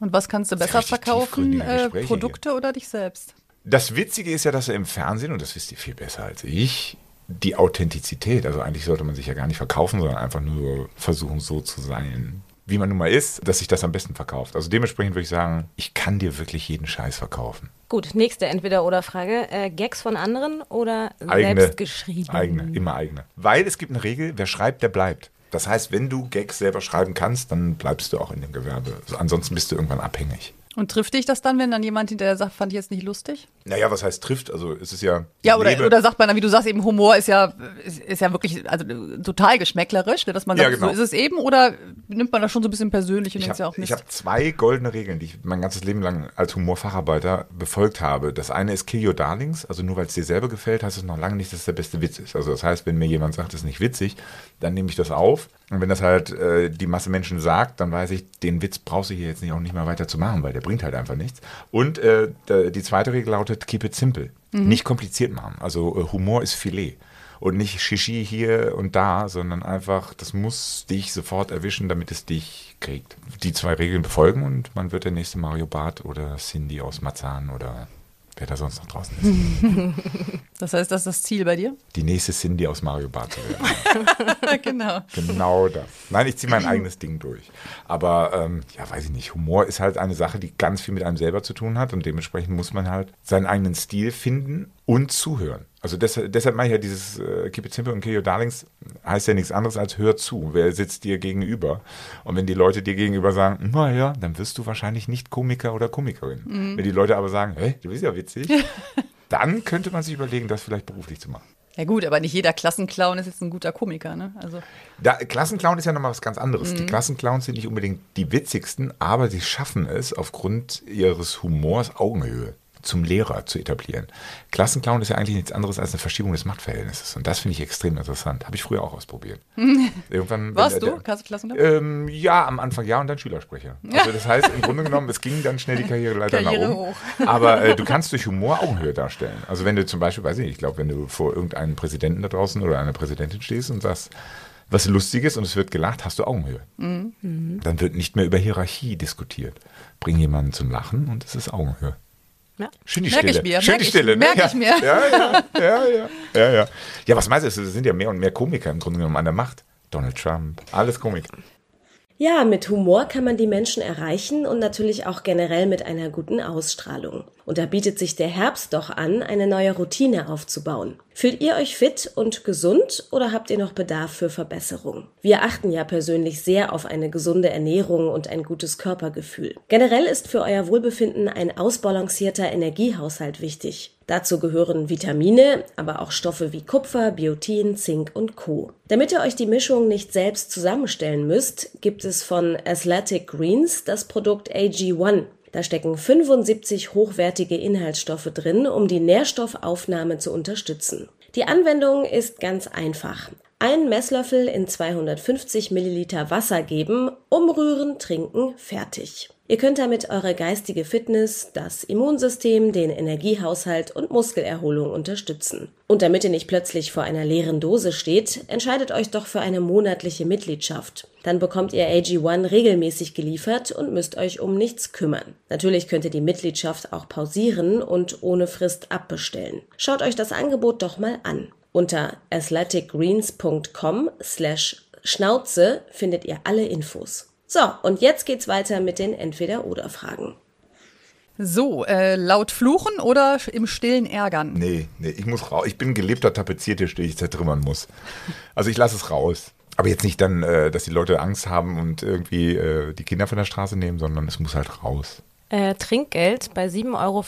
Und was kannst du besser verkaufen? Äh, Produkte oder dich selbst? Das Witzige ist ja, dass er im Fernsehen, und das wisst ihr viel besser als ich, die Authentizität, also eigentlich sollte man sich ja gar nicht verkaufen, sondern einfach nur versuchen, so zu sein, wie man nun mal ist, dass sich das am besten verkauft. Also dementsprechend würde ich sagen, ich kann dir wirklich jeden Scheiß verkaufen. Gut, nächste Entweder-Oder-Frage. Äh, Gags von anderen oder Eigene, selbst geschrieben? eigene, immer eigene. Weil es gibt eine Regel, wer schreibt, der bleibt. Das heißt, wenn du Gags selber schreiben kannst, dann bleibst du auch in dem Gewerbe. Also ansonsten bist du irgendwann abhängig. Und trifft dich das dann, wenn dann jemand hinterher sagt, fand ich jetzt nicht lustig? Naja, was heißt trifft? Also es ist ja... Ja, ich oder, lebe- oder sagt man dann, wie du sagst, eben Humor ist ja, ist, ist ja wirklich also, total geschmäcklerisch, ne, dass man Ja, sagt, genau. so ist es eben, oder nimmt man das schon so ein bisschen persönlich und Ich denkt ja auch habe nicht. hab zwei goldene Regeln, die ich mein ganzes Leben lang als Humorfacharbeiter befolgt habe. Das eine ist Kill Your Darlings, also nur weil es dir selber gefällt, heißt es noch lange nicht, dass es der beste Witz ist. Also das heißt, wenn mir jemand sagt, es ist nicht witzig, dann nehme ich das auf. Und wenn das halt äh, die Masse Menschen sagt, dann weiß ich, den Witz brauchst du hier jetzt nicht auch nicht mal weiter zu machen, weil der bringt halt einfach nichts. Und äh, die zweite Regel lautet, keep it simple. Nicht kompliziert machen. Also äh, Humor ist Filet. Und nicht Shishi hier und da, sondern einfach, das muss dich sofort erwischen, damit es dich kriegt. Die zwei Regeln befolgen und man wird der nächste Mario Barth oder Cindy aus Marzahn oder wer da sonst noch draußen ist. das heißt, das ist das Ziel bei dir? Die nächste Cindy aus Mario Barth zu werden. genau. Genau das. Nein, ich ziehe mein eigenes Ding durch. Aber ähm, ja, weiß ich nicht. Humor ist halt eine Sache, die ganz viel mit einem selber zu tun hat und dementsprechend muss man halt seinen eigenen Stil finden und zuhören. Also deshalb, deshalb mache ich ja dieses äh, Keep It Simple und Kill Your Darlings, heißt ja nichts anderes als hör zu. Wer sitzt dir gegenüber? Und wenn die Leute dir gegenüber sagen, naja, dann wirst du wahrscheinlich nicht Komiker oder Komikerin. Wenn die Leute aber sagen, hey, du bist ja witzig, dann könnte man sich überlegen, das vielleicht beruflich zu machen. Ja gut, aber nicht jeder Klassenclown ist jetzt ein guter Komiker, ne? Also Da, Klassenclown ist ja nochmal was ganz anderes. Die Klassenclowns sind nicht unbedingt die witzigsten, aber sie schaffen es aufgrund ihres Humors Augenhöhe zum Lehrer zu etablieren. Klassenclown ist ja eigentlich nichts anderes als eine Verschiebung des Machtverhältnisses. Und das finde ich extrem interessant. Habe ich früher auch ausprobiert. Irgendwann, wenn warst der- du Klassenclown? Ähm, ja, am Anfang ja und dann Schülersprecher. Also das heißt, im Grunde genommen, es ging dann schnell die Karriereleiter Karriere nach oben. hoch. Aber äh, du kannst durch Humor Augenhöhe darstellen. Also wenn du zum Beispiel, weiß ich nicht, ich glaube, wenn du vor irgendeinem Präsidenten da draußen oder einer Präsidentin stehst und sagst, was Lustiges und es wird gelacht, hast du Augenhöhe. Mhm. Dann wird nicht mehr über Hierarchie diskutiert. Bring jemanden zum Lachen und es ist Augenhöhe. Ja. Schön die Merk Stille. ich mir, Schön merk die ich- Stille. ne? merk ja. ich mir. Ja, ja, ja, ja, ja, ja. Ja, was meinst du? Es sind ja mehr und mehr Komiker im Grunde genommen an der Macht. Donald Trump, alles Komiker. Ja, mit Humor kann man die Menschen erreichen und natürlich auch generell mit einer guten Ausstrahlung. Und da bietet sich der Herbst doch an, eine neue Routine aufzubauen. Fühlt ihr euch fit und gesund oder habt ihr noch Bedarf für Verbesserung? Wir achten ja persönlich sehr auf eine gesunde Ernährung und ein gutes Körpergefühl. Generell ist für euer Wohlbefinden ein ausbalancierter Energiehaushalt wichtig. Dazu gehören Vitamine, aber auch Stoffe wie Kupfer, Biotin, Zink und Co. Damit ihr euch die Mischung nicht selbst zusammenstellen müsst, gibt es von Athletic Greens das Produkt AG1. Da stecken 75 hochwertige Inhaltsstoffe drin, um die Nährstoffaufnahme zu unterstützen. Die Anwendung ist ganz einfach. Einen Messlöffel in 250 Milliliter Wasser geben, umrühren, trinken, fertig. Ihr könnt damit eure geistige Fitness, das Immunsystem, den Energiehaushalt und Muskelerholung unterstützen. Und damit ihr nicht plötzlich vor einer leeren Dose steht, entscheidet euch doch für eine monatliche Mitgliedschaft. Dann bekommt ihr AG1 regelmäßig geliefert und müsst euch um nichts kümmern. Natürlich könnt ihr die Mitgliedschaft auch pausieren und ohne Frist abbestellen. Schaut euch das Angebot doch mal an. Unter athleticgreens.com slash Schnauze findet ihr alle Infos. So, und jetzt geht's weiter mit den Entweder-Oder-Fragen. So, äh, laut fluchen oder im Stillen ärgern? Nee, nee, ich muss raus. Ich bin ein gelebter Tapeziertisch, den ich zertrümmern muss. Also ich lasse es raus. Aber jetzt nicht dann, äh, dass die Leute Angst haben und irgendwie äh, die Kinder von der Straße nehmen, sondern es muss halt raus. Äh, Trinkgeld bei 7,40 Euro.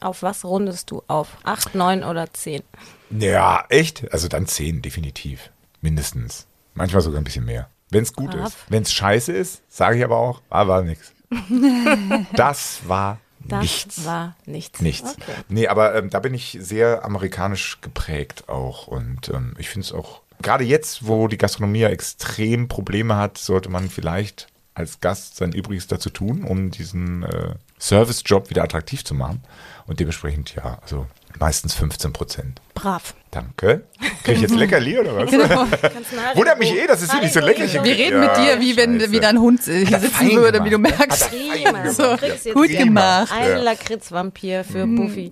Auf was rundest du auf? 8, 9 oder 10? Ja, echt? Also dann 10, definitiv. Mindestens. Manchmal sogar ein bisschen mehr. Wenn es gut Brav. ist. Wenn es scheiße ist, sage ich aber auch, ah, war nix. Das war Das nichts. war nichts. Nichts. Okay. Nee, aber ähm, da bin ich sehr amerikanisch geprägt auch. Und ähm, ich finde es auch, gerade jetzt, wo die Gastronomie ja extrem Probleme hat, sollte man vielleicht als Gast sein Übriges dazu tun, um diesen äh, Service-Job wieder attraktiv zu machen. Und dementsprechend, ja, also meistens 15 Prozent. Brav. Danke. Kriege ich jetzt Leckerli oder was? Einen Wundert mich eh, dass es hier nicht so leckerchen Joghurt. Wir reden mit dir, wie wenn scheiße. wie dein Hund hier Hat sitzen würde, wie du gemacht. merkst. Er gemacht. Kriegst jetzt Gut gemacht. Ein Ja. Lakritzvampir für Mhm. Buffy.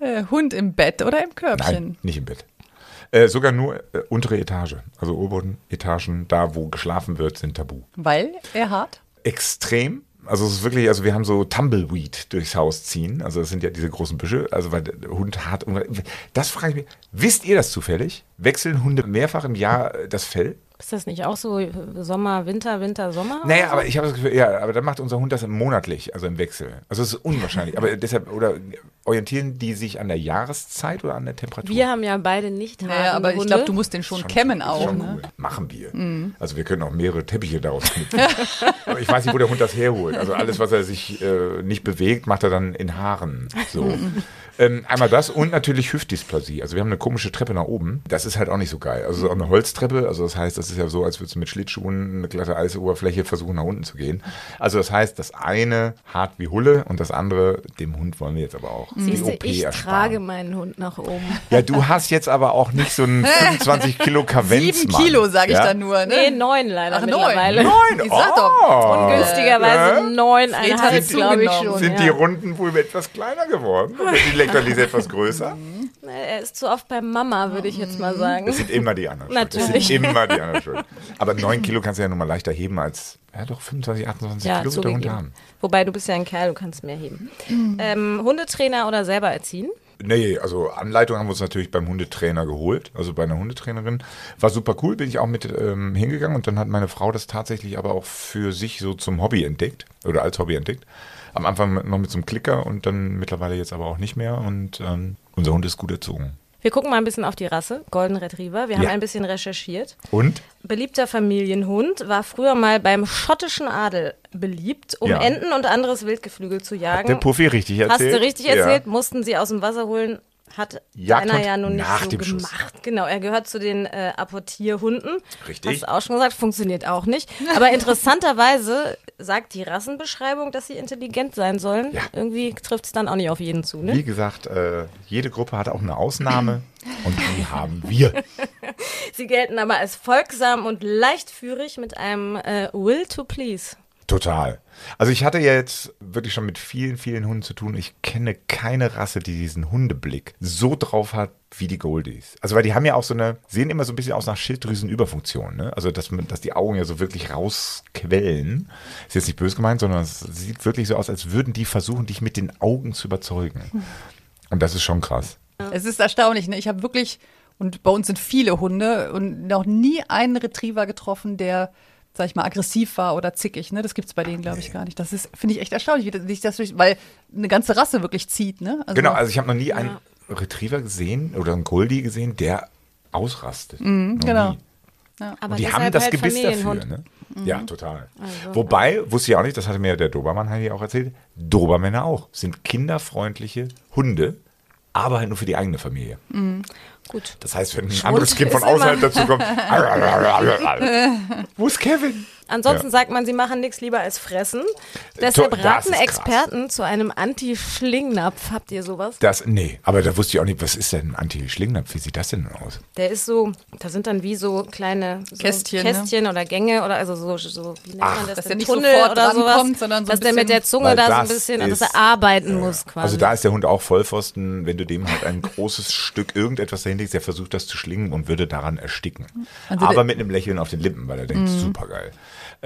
Äh, Hund im Bett oder im Körbchen. Nein, nicht im Bett. Äh, sogar nur äh, untere Etage. Also oberen Etagen, da wo geschlafen wird, sind tabu. Weil er hart. Extrem. Also es ist wirklich, also wir haben so Tumbleweed durchs Haus ziehen. Also das sind ja diese großen Büsche. Also weil der Hund hart. Das frage ich mich. Wisst ihr das zufällig? Wechseln Hunde mehrfach im Jahr äh, das Fell? Ist das nicht auch so Sommer, Winter, Winter, Sommer? Naja, aber ich habe das Gefühl, ja, aber dann macht unser Hund das monatlich, also im Wechsel. Also es ist unwahrscheinlich. aber deshalb, oder orientieren die sich an der Jahreszeit oder an der Temperatur? Wir haben ja beide nicht Naja, aber ich Hunde. glaube, du musst den schon, Schon- kämmen auch. schon Ne? cool. Machen wir. Also wir können auch mehrere Teppiche daraus knüpfen. Aber ich weiß nicht, wo der Hund das herholt. Also alles, was er sich äh, nicht bewegt, macht er dann in Haaren. So. Ähm, einmal das und natürlich Hüftdysplasie. Also wir haben eine komische Treppe nach oben. Das ist halt auch nicht so geil. Also so eine Holztreppe. Also das heißt, das ist ja so, als würdest du mit Schlittschuhen eine glatte Eisoberfläche versuchen, nach unten zu gehen. Also das heißt, das eine hart wie Hulle und das andere, dem Hund wollen wir jetzt aber auch die Siehst du, OP ich ersparen. trage meinen Hund nach oben. Ja, du hast jetzt aber auch nicht so einen 25 Kilo Kavenz. Sieben Kilo, sage ich ja? dann nur. Nee, Ne? neun leider Ach, mittlerweile. Neun, Ich sag oh. doch. Günstigerweise Äh? neuneinhalb, hat glaube ich zugenommen. schon. Sind ja. die Runden wohl etwas kleiner geworden? Oder die Leckerlis etwas größer? Er ist zu oft bei Mama, würde ich jetzt mal sagen. Das sind immer die anderen schuld. Das Natürlich. sind immer die anderen schuld. Aber 9 Kilo kannst du ja nun mal leichter heben als, ja doch, 25, 28 Ja, Kilo wird der Hund haben. Wobei, du bist ja ein Kerl, du kannst mehr heben. Ähm, Hundetrainer oder selber erziehen? Nee, also Anleitung haben wir uns natürlich beim Hundetrainer geholt, also bei einer Hundetrainerin. War super cool, bin ich auch mit ähm, hingegangen und dann hat meine Frau das tatsächlich aber auch für sich so zum Hobby entdeckt oder als Hobby entdeckt. Am Anfang noch mit so einem Klicker und dann mittlerweile jetzt aber auch nicht mehr und ähm, unser Hund ist gut erzogen. Wir gucken mal ein bisschen auf die Rasse, Golden Retriever. Wir haben Ja. ein bisschen recherchiert. Und? Beliebter Familienhund, war früher mal beim schottischen Adel beliebt, um Ja. Enten und anderes Wildgeflügel zu jagen. Der Puffy richtig erzählt? Hast du richtig Ja. erzählt, mussten sie aus dem Wasser holen. Hat Jagdhund einer ja nun nicht nach so dem Schuss. gemacht. Genau, er gehört zu den äh, Apportierhunden. Richtig. Hast du auch schon gesagt, funktioniert auch nicht. Aber interessanterweise sagt die Rassenbeschreibung, dass sie intelligent sein sollen. Ja. Irgendwie trifft es dann auch nicht auf jeden zu. Ne? Wie gesagt, äh, jede Gruppe hat auch eine Ausnahme und die haben wir. Sie gelten aber als folgsam und leichtführig mit einem äh, Will to Please. Total. Also ich hatte ja jetzt wirklich schon mit vielen, vielen Hunden zu tun. Ich kenne keine Rasse, die diesen Hundeblick so drauf hat wie die Goldies. Also weil die haben ja auch so eine, sehen immer so ein bisschen aus nach Schilddrüsenüberfunktion. Ne? Also dass, man, dass die Augen ja so wirklich rausquellen. Ist jetzt nicht böse gemeint, sondern es sieht wirklich so aus, als würden die versuchen, dich mit den Augen zu überzeugen. Und das ist schon krass. Es ist erstaunlich. Ne? Ich habe wirklich, und bei uns sind viele Hunde und noch nie einen Retriever getroffen, der sag ich mal, aggressiv war oder zickig. Ne? Das gibt's bei denen, glaube ich, gar nicht. Das ist, finde ich echt erstaunlich, wie sich das durch, weil eine ganze Rasse wirklich zieht. Ne? Also, Genau, also ich habe noch nie einen Retriever gesehen oder einen Goldie gesehen, der ausrastet. Noch genau. nie. Aber die haben das halt Gebiss dafür. Ne? Ja, total. Wobei, wusste ich auch nicht, das hatte mir der Dobermann halt auch erzählt, Dobermänner auch sind kinderfreundliche Hunde, aber halt nur für die eigene Familie. Gut. Das heißt, wenn ein anderes Kind von außerhalb dazu kommt, wo ist Kevin? Ansonsten Ja. sagt man, sie machen nichts lieber als fressen. Deshalb das raten. Experten zu einem Anti-Schlingnapf. Habt ihr sowas? Das, nee, aber da wusste ich auch nicht, was ist denn ein Anti-Schlingnapf? Wie sieht das denn aus? Der ist so, da sind dann wie so kleine so Kästchen, ne? Kästchen oder Gänge oder also so, so wie nennt man das? dass der nicht Tunnel sofort oder sowas, drankommt, sondern so dass ein der mit der Zunge da so ein bisschen, ist- dass er arbeiten muss quasi. Also da ist der Hund auch Vollpfosten, wenn du dem halt ein großes Stück irgendetwas dahinlegst, der versucht das zu schlingen und würde daran ersticken. Also Aber mit einem Lächeln auf den Lippen, weil er denkt, Mhm. super geil.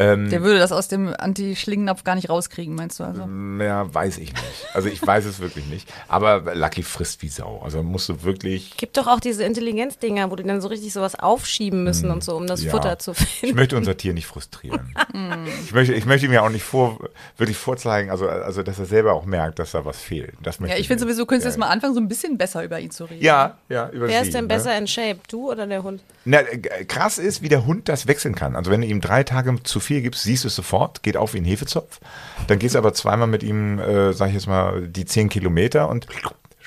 Ähm, Der würde das aus dem Anti-Schlingennapf gar nicht rauskriegen, meinst du? Also? ja, weiß ich nicht. Also ich weiß es wirklich nicht. Aber Lucky frisst wie Sau. Also musst du wirklich. Gibt doch auch diese Intelligenzdinger, wo die dann so richtig sowas aufschieben müssen und so, um das Ja. Futter zu Ich finden. möchte unser Tier nicht frustrieren. ich, möchte, ich möchte mir auch nicht vor, wirklich vorzeigen, also, also dass er selber auch merkt, dass da was fehlt. Das möchte Ja, ich finde nicht. sowieso, könntest du ja. jetzt mal anfangen, so ein bisschen besser über ihn zu reden. Ja, ja, über Wer sie, ist denn ne? besser in Shape, du oder der Hund? Na, äh, krass ist, wie der Hund das wechseln kann. Also wenn du ihm drei Tage zu viel gibst, siehst du es sofort, geht auf wie ein Hefezopf. Dann gehst du aber zweimal mit ihm, äh, sag ich jetzt mal, die zehn Kilometer und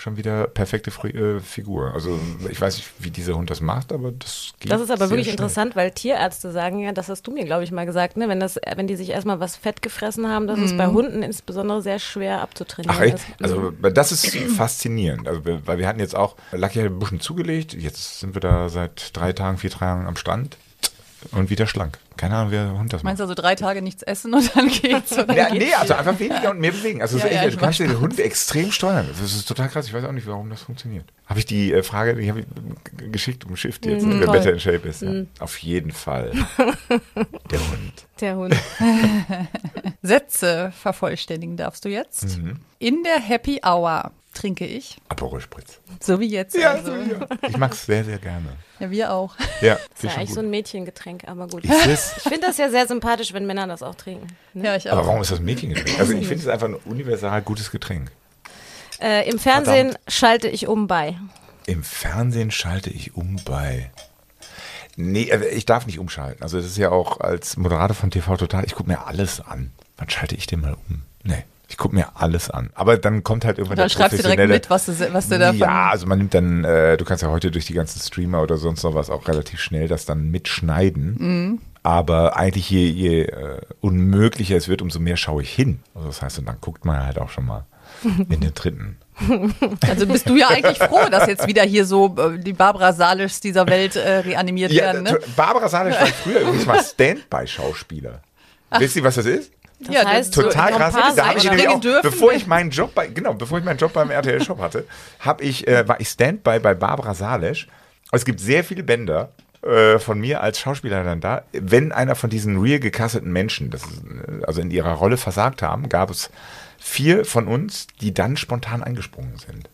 schon wieder perfekte Fri äh, Figur. Also ich weiß nicht, wie dieser Hund das macht, aber das geht Das ist aber wirklich schnell. interessant, weil Tierärzte sagen ja, das hast du mir, glaube ich, mal gesagt, ne? wenn, das, wenn die sich erstmal was Fett gefressen haben, dass es bei Hunden insbesondere sehr schwer abzutrainieren Ach echt? ist. Also das ist faszinierend. Also, weil wir hatten jetzt auch, Lucky hat ein bisschen zugelegt, jetzt sind wir da seit drei Tagen, vier Tagen am Stand und wieder schlank. Keine Ahnung, wie der Hund das macht. Meinst du also drei Tage nichts essen und dann geht's? Oder Ja, nee, also einfach weniger und mehr bewegen. Also so Ja, ja, echt, ich du kannst den Hund extrem steuern. Das ist total krass. Ich weiß auch nicht, warum das funktioniert. Habe ich die äh, Frage, die habe ich geschickt um Shift jetzt, ne, wer better in Shape ist. Ja. Auf jeden Fall. Der Hund. Der Hund. Sätze vervollständigen darfst du jetzt. Mhm. In der Happy Hour trinke ich, Aperol Spritz. so wie jetzt. Ja, also. so, ja. Ich mag es sehr, sehr gerne. ja, wir auch. Ja, Das ist finde ja ich eigentlich schon so gut. ein Mädchengetränk, aber gut. Ist es? Ich finde das ja sehr sympathisch, wenn Männer das auch trinken. Ja, ich Aber auch. warum ist das ein Mädchengetränk? Also ich finde es einfach ein universal gutes Getränk. Äh, Im Fernsehen schalte ich um bei. Im Fernsehen schalte ich um bei. Nee, also ich darf nicht umschalten. Also das ist ja auch als Moderator von TV Total, ich gucke mir alles an. Wann schalte ich denn mal um? Nee, ich gucke mir alles an. Aber dann kommt halt irgendwann Dann der schreibst du direkt mit, was du, was du davon. Ja, also man nimmt dann, äh, du kannst ja heute durch die ganzen Streamer oder sonst noch was auch relativ schnell das dann mitschneiden. Mhm. Aber eigentlich je, je äh, unmöglicher es wird, umso mehr schaue ich hin. Also das heißt, und dann guckt man halt auch schon mal in den dritten. Also bist du ja eigentlich froh, dass jetzt wieder hier so äh, die Barbara Salischs dieser Welt äh, reanimiert werden. Ne? Barbara Salisch war früher übrigens mal Standby-Schauspieler. Wisst ihr, was das ist? Das Ja, heißt, so Total krass. Da habe ich nämlich auch, dürfen. bevor ich meinen Job bei, genau, bevor ich meinen Job beim RTL Shop hatte, habe ich, äh, war ich Standby bei Barbara Salesch. Es gibt sehr viele Bänder äh, von mir als Schauspieler dann da. Wenn einer von diesen real gecasteten Menschen, das ist, äh, also in ihrer Rolle versagt haben, gab es vier von uns, die dann spontan eingesprungen sind.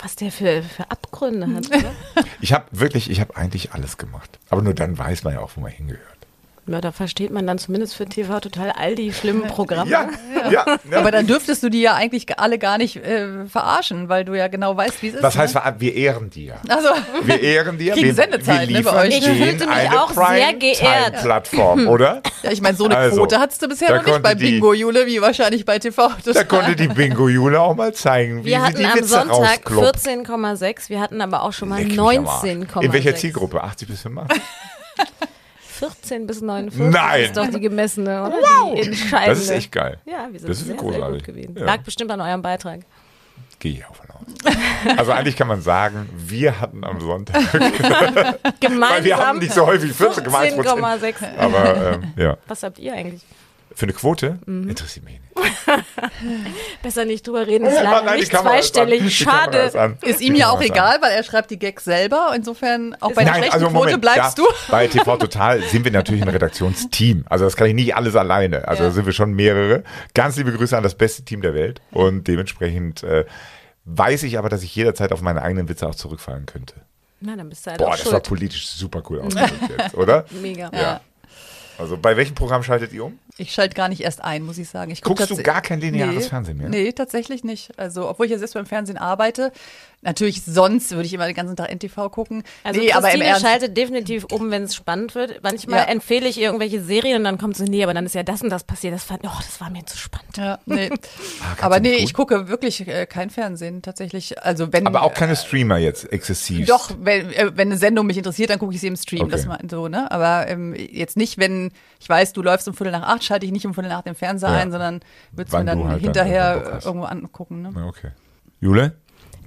Was der für, für Abgründe hat, oder? Ich habe wirklich, ich habe eigentlich alles gemacht. Aber nur dann weiß man ja auch, wo man hingehört. Ja, da versteht man dann zumindest für TV total all die schlimmen Programme. Ja, ja. ja. Aber dann dürftest du die ja eigentlich alle gar nicht äh, verarschen, weil du ja genau weißt, wie es ist. Was heißt, ne? wir wir ehren dir. Also, Wir ehren dir. Kriegen wir, Sendezeit, wir ne, bei euch. Ich fühlte mich eine auch sehr geehrt. Prime-Time-Plattform, oder? ja, ich meine, so eine Also, Quote hattest du bisher noch nicht bei die- Bingo, Jule, wie wahrscheinlich bei TV. Das Da konnte die Bingo-Jule auch mal zeigen, wie Wir sie hatten die am Witze Sonntag rauskloppt. 14,6, wir hatten aber auch schon mal Leck mich am Arsch. 19,6. In welcher Zielgruppe? 80 bis 85? 14 bis 49 Nein. ist doch die gemessene, oder? Die entscheidende. Das ist echt geil. Ja, wir sind Das ist sehr, großartig. sehr gut gewesen. Ja. Lag bestimmt an eurem Beitrag. Gehe ich auch von aus. Also eigentlich kann man sagen, wir hatten am Sonntag, Gemeinsam weil wir haben nicht so häufig 14,1 Prozent. 14,6. Aber ähm, ja, Was habt ihr eigentlich? Für eine Quote Mhm. interessiert mich nicht. Besser nicht drüber reden, ist leider nein, nicht ist zweistellig. Ist Schade. Ist Die ihm ja auch ist an. egal, weil er schreibt die Gags selber. Insofern, auch bei der schlechten also Quote Moment, bleibst da, du. Bei TV Total sind wir natürlich ein Redaktionsteam. Also das kann ich nicht alles alleine. Also Ja. da sind wir schon mehrere. Ganz liebe Grüße an das beste Team der Welt. Und dementsprechend äh, weiß ich aber, dass ich jederzeit auf meine eigenen Witze auch zurückfallen könnte. Na, dann bist du halt Boah, auch das war schuld. politisch super cool ausgedrückt jetzt, oder? Mega. Ja. Also bei welchem Programm schaltet ihr um? Ich schalte gar nicht erst ein, muss ich sagen. Ich guck Guckst du gar kein lineares nee, Fernsehen mehr? Nee, tatsächlich nicht. Also, obwohl ich ja selbst beim Fernsehen arbeite. Natürlich, sonst würde ich immer den ganzen Tag NTV gucken. Also nee, aber im schaltet definitiv um, wenn es spannend wird. Manchmal Ja. empfehle ich irgendwelche Serien und dann kommt sie, nee, aber dann ist ja das und das passiert. Das, fand, oh, das war mir zu spannend. Ja, nee. kannst aber nee, gut? ich gucke wirklich äh, kein Fernsehen, tatsächlich. Also, wenn. Aber auch keine Streamer jetzt exzessiv. Doch, wenn, äh, wenn eine Sendung mich interessiert, dann gucke ich sie im Stream. Okay. Das mal so, ne? Aber ähm, jetzt nicht, wenn ich weiß, du läufst um Viertel nach acht, schalte ich nicht um Viertel nach acht den Fernseher Ja. ein, sondern würde es mir dann halt dann hinterher äh, irgendwo angucken. Ne? Okay. Jule?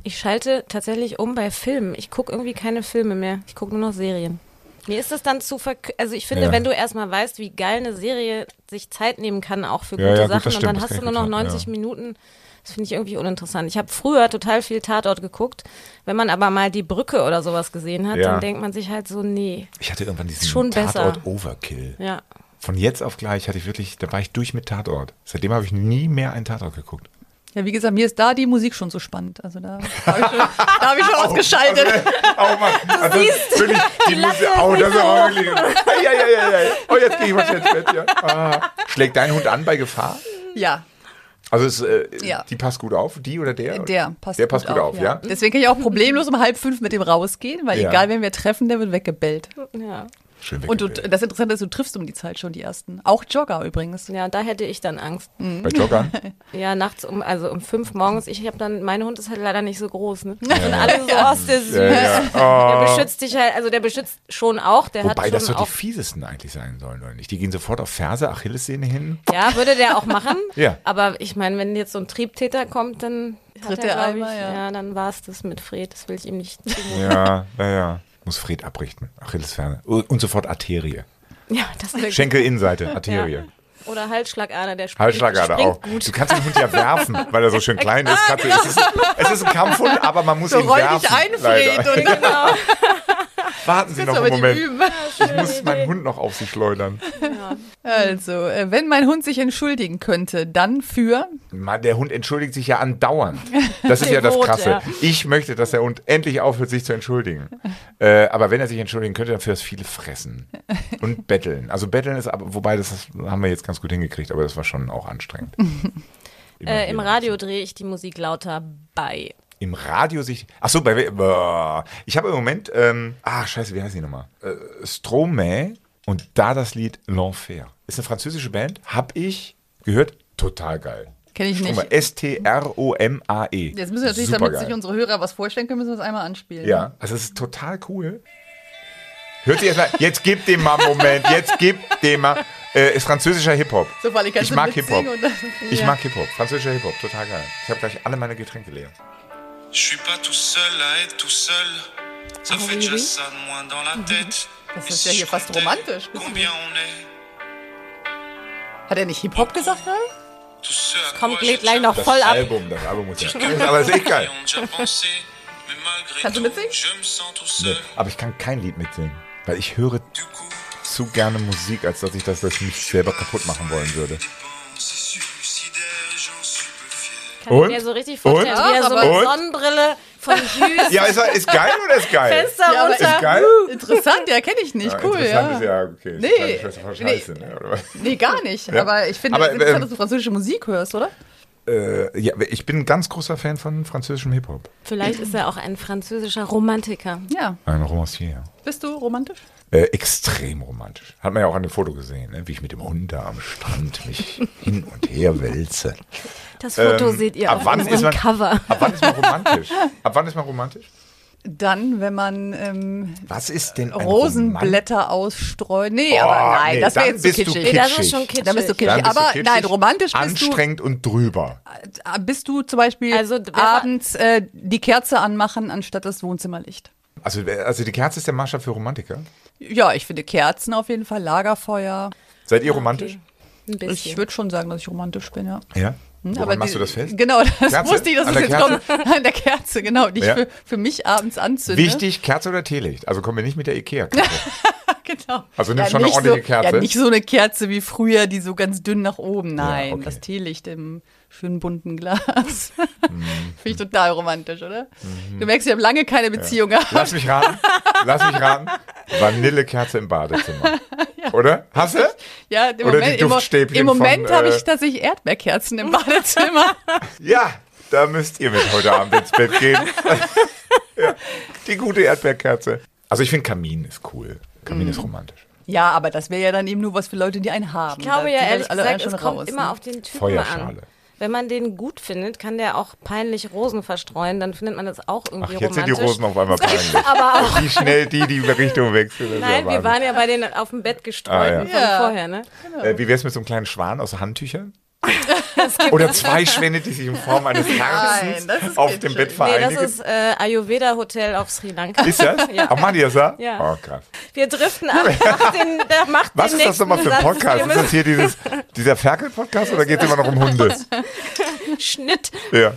Ich schalte tatsächlich um bei Filmen. Ich gucke irgendwie keine Filme mehr. Ich gucke nur noch Serien. Mir ist es dann zu verk Also ich finde, Ja. wenn du erstmal weißt, wie geil eine Serie sich Zeit nehmen kann, auch für Ja, gute ja, gut, das Sachen, stimmt, und dann das hast du nur noch gut sagen, 90 ja. Minuten, das finde ich irgendwie uninteressant. Ich habe früher total viel Tatort geguckt. Wenn man aber mal die Brücke oder sowas gesehen hat, dann denkt man sich halt so, nee. Ich hatte irgendwann diesen Schon besser. Tatort Overkill. Ja. Von jetzt auf gleich hatte ich wirklich, da war ich durch mit Tatort. Seitdem habe ich nie mehr einen Tatort geguckt. Ja, wie gesagt, mir ist da die Musik schon so spannend. Also da habe ich, schon- da hab ich schon ausgeschaltet. Oh Mann, also wirklich die Musik. Oh, das ist aber wirklich. Ei, ei, ei, ei. Oh, jetzt gehe ich mal schnell ins Bett. Ja. Ah. Schlägt dein Hund an bei Gefahr? Ja, Also es, äh, Ja. die passt gut auf, die oder der? der passt, Der passt gut auf, ja. Deswegen kann ich auch problemlos um halb fünf mit dem rausgehen, weil Ja. egal, wen wir treffen, der wird weggebellt. Ja. Schön Und du, das Interessante ist, du triffst um die Zeit schon die ersten. Auch Jogger übrigens. ja, da hätte ich dann Angst. Bei Joggern? Ja, nachts um, also um fünf morgens. Ich habe dann, mein Hund ist halt leider nicht so groß, ne? Und alle so, ist der süß. Ja, ja. Der Oh. beschützt dich halt, also der beschützt schon auch. Der Wobei hat das schon doch auch. die fiesesten eigentlich sein sollen, oder nicht? Die gehen sofort auf Ferse, Achillessehne hin. Ja, würde der auch machen. Ja. Aber ich meine, wenn jetzt so ein Triebtäter kommt, dann Tritt er, der einmal, ich, ja. ja. dann war es das mit Fred. Das will ich ihm nicht. Ja, ja, ja. Muss Fred abrichten. Achillesferse. Und sofort Arterie. Ja, das wäre Schenkelinnenseite, Arterie. Ja. Oder Halsschlagader, der springt, Halsschlagader springt auch. gut. Du kannst den Hund ja werfen, weil er so schön klein ist. Katze, es, ist es ist ein Kampfhund, aber man muss So ihn roll werfen. dich ein. Fred. Und Genau. Warten Sie noch einen Moment. Ich muss meinen Hund noch auf Sie schleudern. Also, äh, wenn mein Hund sich entschuldigen könnte, dann für. Der Hund entschuldigt sich ja andauernd. Das ist ja das Krasse. ja. Ich möchte, dass der Hund endlich aufhört, sich zu entschuldigen. Äh, aber wenn er sich entschuldigen könnte, dann für das viele Fressen und Betteln. Also Betteln ist aber, wobei das ist- haben wir jetzt ganz gut hingekriegt, aber das war schon auch anstrengend. Äh, Im. Radio drehe ich die Musik lauter bei. Im Radio sich. Ach so, bei. Ich habe im Moment. Ähm, ach scheiße, wie heißt die nochmal? Äh, Stromae und da das Lied L'Enfer. Ist eine französische Band. Hab ich gehört. Total geil. Kenn ich nicht. Stromae. S-T-R-O-M-A-E. Jetzt müssen wir natürlich, Super damit sich unsere Hörer was vorstellen können, müssen wir das einmal anspielen. Ja, also es ist total cool. Hört sich erstmal. Jetzt gib dem mal einen Moment. Jetzt gib dem mal. Äh, ist französischer Hip-Hop. So, ich, Ich mag Hip-Hop. dann- Ich mag Hip-Hop. Französischer Hip-Hop. Total geil. Ich habe gleich alle meine Getränke leer. Je suis pas tout seul à être tout seul. Ça fait déjà ça de moins dans la tête. Das ist ja hier fast romantisch. Hat er nicht Hip-Hop gesagt gerade? Ceux à Kommt gleich noch Das voll ab. Album, das Album muss ja. Aber ist echt geil. Kannst du mitsingen? Nee, aber ich kann kein Lied mitsingen, weil ich höre zu gerne Musik, als dass ich das, das mich selber kaputt machen wollen würde. Kann ich Und? mir so richtig vorstellen, Und? wie er so mit Und? Sonnenbrille von Süß, Ja, ist, ist geil oder ist geil? Fenster Ja, runter. Ist geil? Interessant, ja, kenne ich nicht. cool, interessant ja. ist ja, okay. Nee, Schwester von Scheiße, ne, oder was? Nee, gar nicht. Ja. Aber ich finde Aber, es interessant, ähm, dass du französische Musik hörst, oder? Äh, ja, ich bin ein ganz großer Fan von französischem Hip-Hop. Vielleicht ist er auch ein französischer Romantiker. Ja. Ein Romancier. Bist du romantisch? Äh, extrem romantisch. Hat man ja auch an dem Foto gesehen, ne? wie ich mit dem Hund da am Strand mich hin und her wälze. Das Foto Ähm, seht ihr ab auf wann ist man- Cover. Ab wann ist man romantisch? Ab wann ist man romantisch? Dann, wenn man ähm, Was ist denn Rosenblätter ausstreut. Nee, Oh, aber nein, nee, das wäre jetzt zu bist du kitschig. Nee, das kitschig. ist schon kitschig. Dann bist du kitschig. Dann bist du aber kitschig, nein, romantisch bist du, Anstrengend und drüber. äh, bist du zum Beispiel Also, abends äh, die Kerze anmachen anstatt das Wohnzimmerlicht. Also, also die Kerze ist der Maßstab für Romantiker. Ja, ich finde Kerzen auf jeden Fall, Lagerfeuer. Seid ihr romantisch? Ein Ich würde schon sagen, dass ich romantisch bin, ja. Ja. Woran machst die- du das fest? Genau, das Kerze? wusste ich, dass es jetzt kommt. An der Kerze, genau, die Ja. ich für, für mich abends anzünde. Wichtig, Kerze oder Teelicht? Also kommen wir nicht mit der Ikea-Kerze. Genau. Also nimm schon eine ordentliche so, Kerze. Ja, nicht so eine Kerze wie früher, die so ganz dünn nach oben. Nein, okay. das Teelicht im schönen bunten Glas. Mhm. Finde ich total romantisch, oder? Du merkst, ich habe lange keine Beziehung gehabt. Lass mich raten. Lass mich raten. Vanillekerze im Badezimmer. Oder? Hast du? Ja, im Oder Moment, die Duftstäbchen im Moment habe äh, ich tatsächlich Erdbeerkerzen im Badezimmer. Ja, da müsst ihr mit heute Abend ins Bett gehen. ja, die gute Erdbeerkerze. Also ich finde Kamin ist cool. Kamin Mhm. ist romantisch. ja, aber das wäre ja dann eben nur was für Leute, die einen haben. Ich glaube Da ja ehrlich alle gesagt, schon es kommt raus, immer ne? auf den Typen Feuerschale. an. Wenn man den gut findet, kann der auch peinlich Rosen verstreuen, dann findet man das auch Ach, irgendwie jetzt sind die romantisch. Rosen auf einmal peinlich. aber auch Wie schnell die die Richtung wechseln. Nein, ja wir waren ja bei den auf dem Bett gestreuten Ah, ja. von Ja. vorher, ne? Äh, wie wär's mit so einem kleinen Schwan aus Handtüchern? Oder zwei Schwäne, die sich in Form eines Herzens Nein, auf dem Bett Nee, vereinigen. das ist äh, Ayurveda Hotel auf Sri Lanka. ist das? Ja. Auch machen die das da? Ja. Oh, krass. Wir driften ab. Macht den, der macht Was den ist das nochmal für ein Podcast? Ist das hier dieses, dieser Ferkel-Podcast oder geht es immer noch um Hunde? Schnitt. Ja.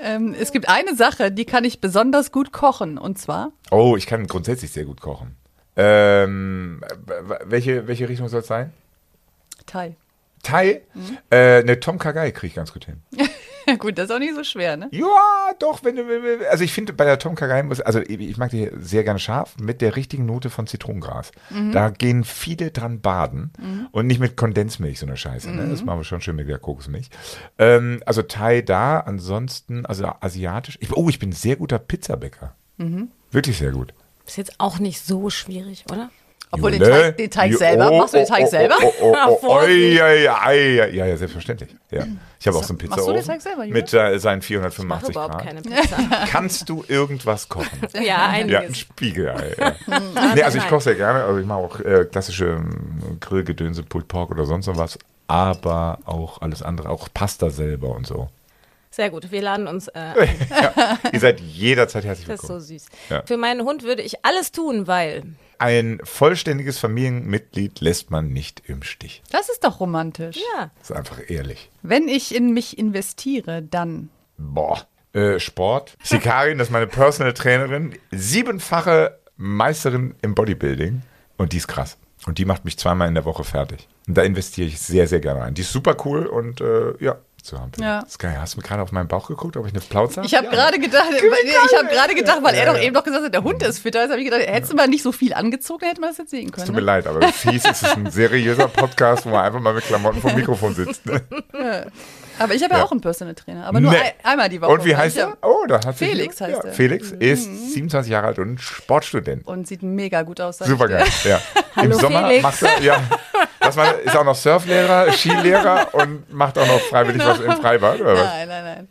Ähm, es gibt eine Sache, die kann ich besonders gut kochen. Und zwar Oh, ich kann grundsätzlich sehr gut kochen. Ähm, welche, welche Richtung soll es sein? Thai. Thai? Mhm. Äh, eine Tom Kagai kriege ich ganz gut hin. Ja, gut, das ist auch nicht so schwer, ne? Ja, doch, wenn du, also ich finde bei der Tom Kagai muss, also ich mag die sehr gerne scharf mit der richtigen Note von Zitronengras. Da gehen viele dran baden und nicht mit Kondensmilch, so eine Scheiße. Ne? Das machen wir schon schön mit der Kokosmilch. Ähm, also Thai da, ansonsten, also asiatisch. Ich, oh, ich bin ein sehr guter Pizzabäcker. Wirklich sehr gut. Ist jetzt auch nicht so schwierig, oder? Obwohl den? Teig, den Teig selber, oh, machst du den oh, Teig oh, selber? Oh, oh, oh, oh, oi. Ja, ja, selbstverständlich. Ja. Ich habe auch so einen Machst du den Teig selber, Jule? mit äh, seinen Ich mache 485 überhaupt Grad. keine Pizza. Kannst du irgendwas kochen? ja, Ja, ein einiges. Spiegelei. Ja. nee, also ich koche sehr gerne. Also ich mache auch äh, klassische ähm, Grillgedönse, Pulled Pork oder sonst noch was. Aber auch alles andere, auch Pasta selber und so. Sehr gut, wir laden uns äh, ein. Ihr seid jederzeit herzlich Das ist so willkommen. süß. Ja. Für meinen Hund würde ich alles tun, weil Ein vollständiges Familienmitglied lässt man nicht im Stich. Das ist doch romantisch. ja, Das ist einfach ehrlich. Wenn ich in mich investiere, dann. Boah. Äh, Sport. Sikarin, das ist meine Personal Trainerin. Siebenfache Meisterin im Bodybuilding. Und die ist krass. Und die macht mich zweimal in der Woche fertig. Und da investiere ich sehr, sehr gerne rein. Die ist super cool und äh, ja, zu haben. Ja. Das ist geil. Hast du mir gerade auf meinen Bauch geguckt, ob ich eine Plauze habe? Ich habe gerade gedacht, ich habe gerade gedacht, weil er doch eben noch gesagt hat, der Hund ist fitter. Also habe ich gedacht, hättest du mal nicht so viel angezogen, hätte man das jetzt sehen können. Tut mir Ne? leid, aber fies ist es ein seriöser Podcast, wo man einfach mal mit Klamotten vom Mikrofon sitzt. Ne? Aber ich habe ja. Ja. auch einen Personal Trainer, aber nur Nee. ein, einmal die Woche. Und wie heißt er? Oh, da hat sich Felix heißt ja, er. Mhm. Felix ist 27 Jahre alt und Sportstudent. Und sieht mega gut aus. Super geil. Ja. Hallo, Im Sommer Felix. macht er, ja, was war, ist auch noch Surflehrer, Skilehrer und macht auch noch freiwillig was im Freibad oder was? Nein, nein, nein.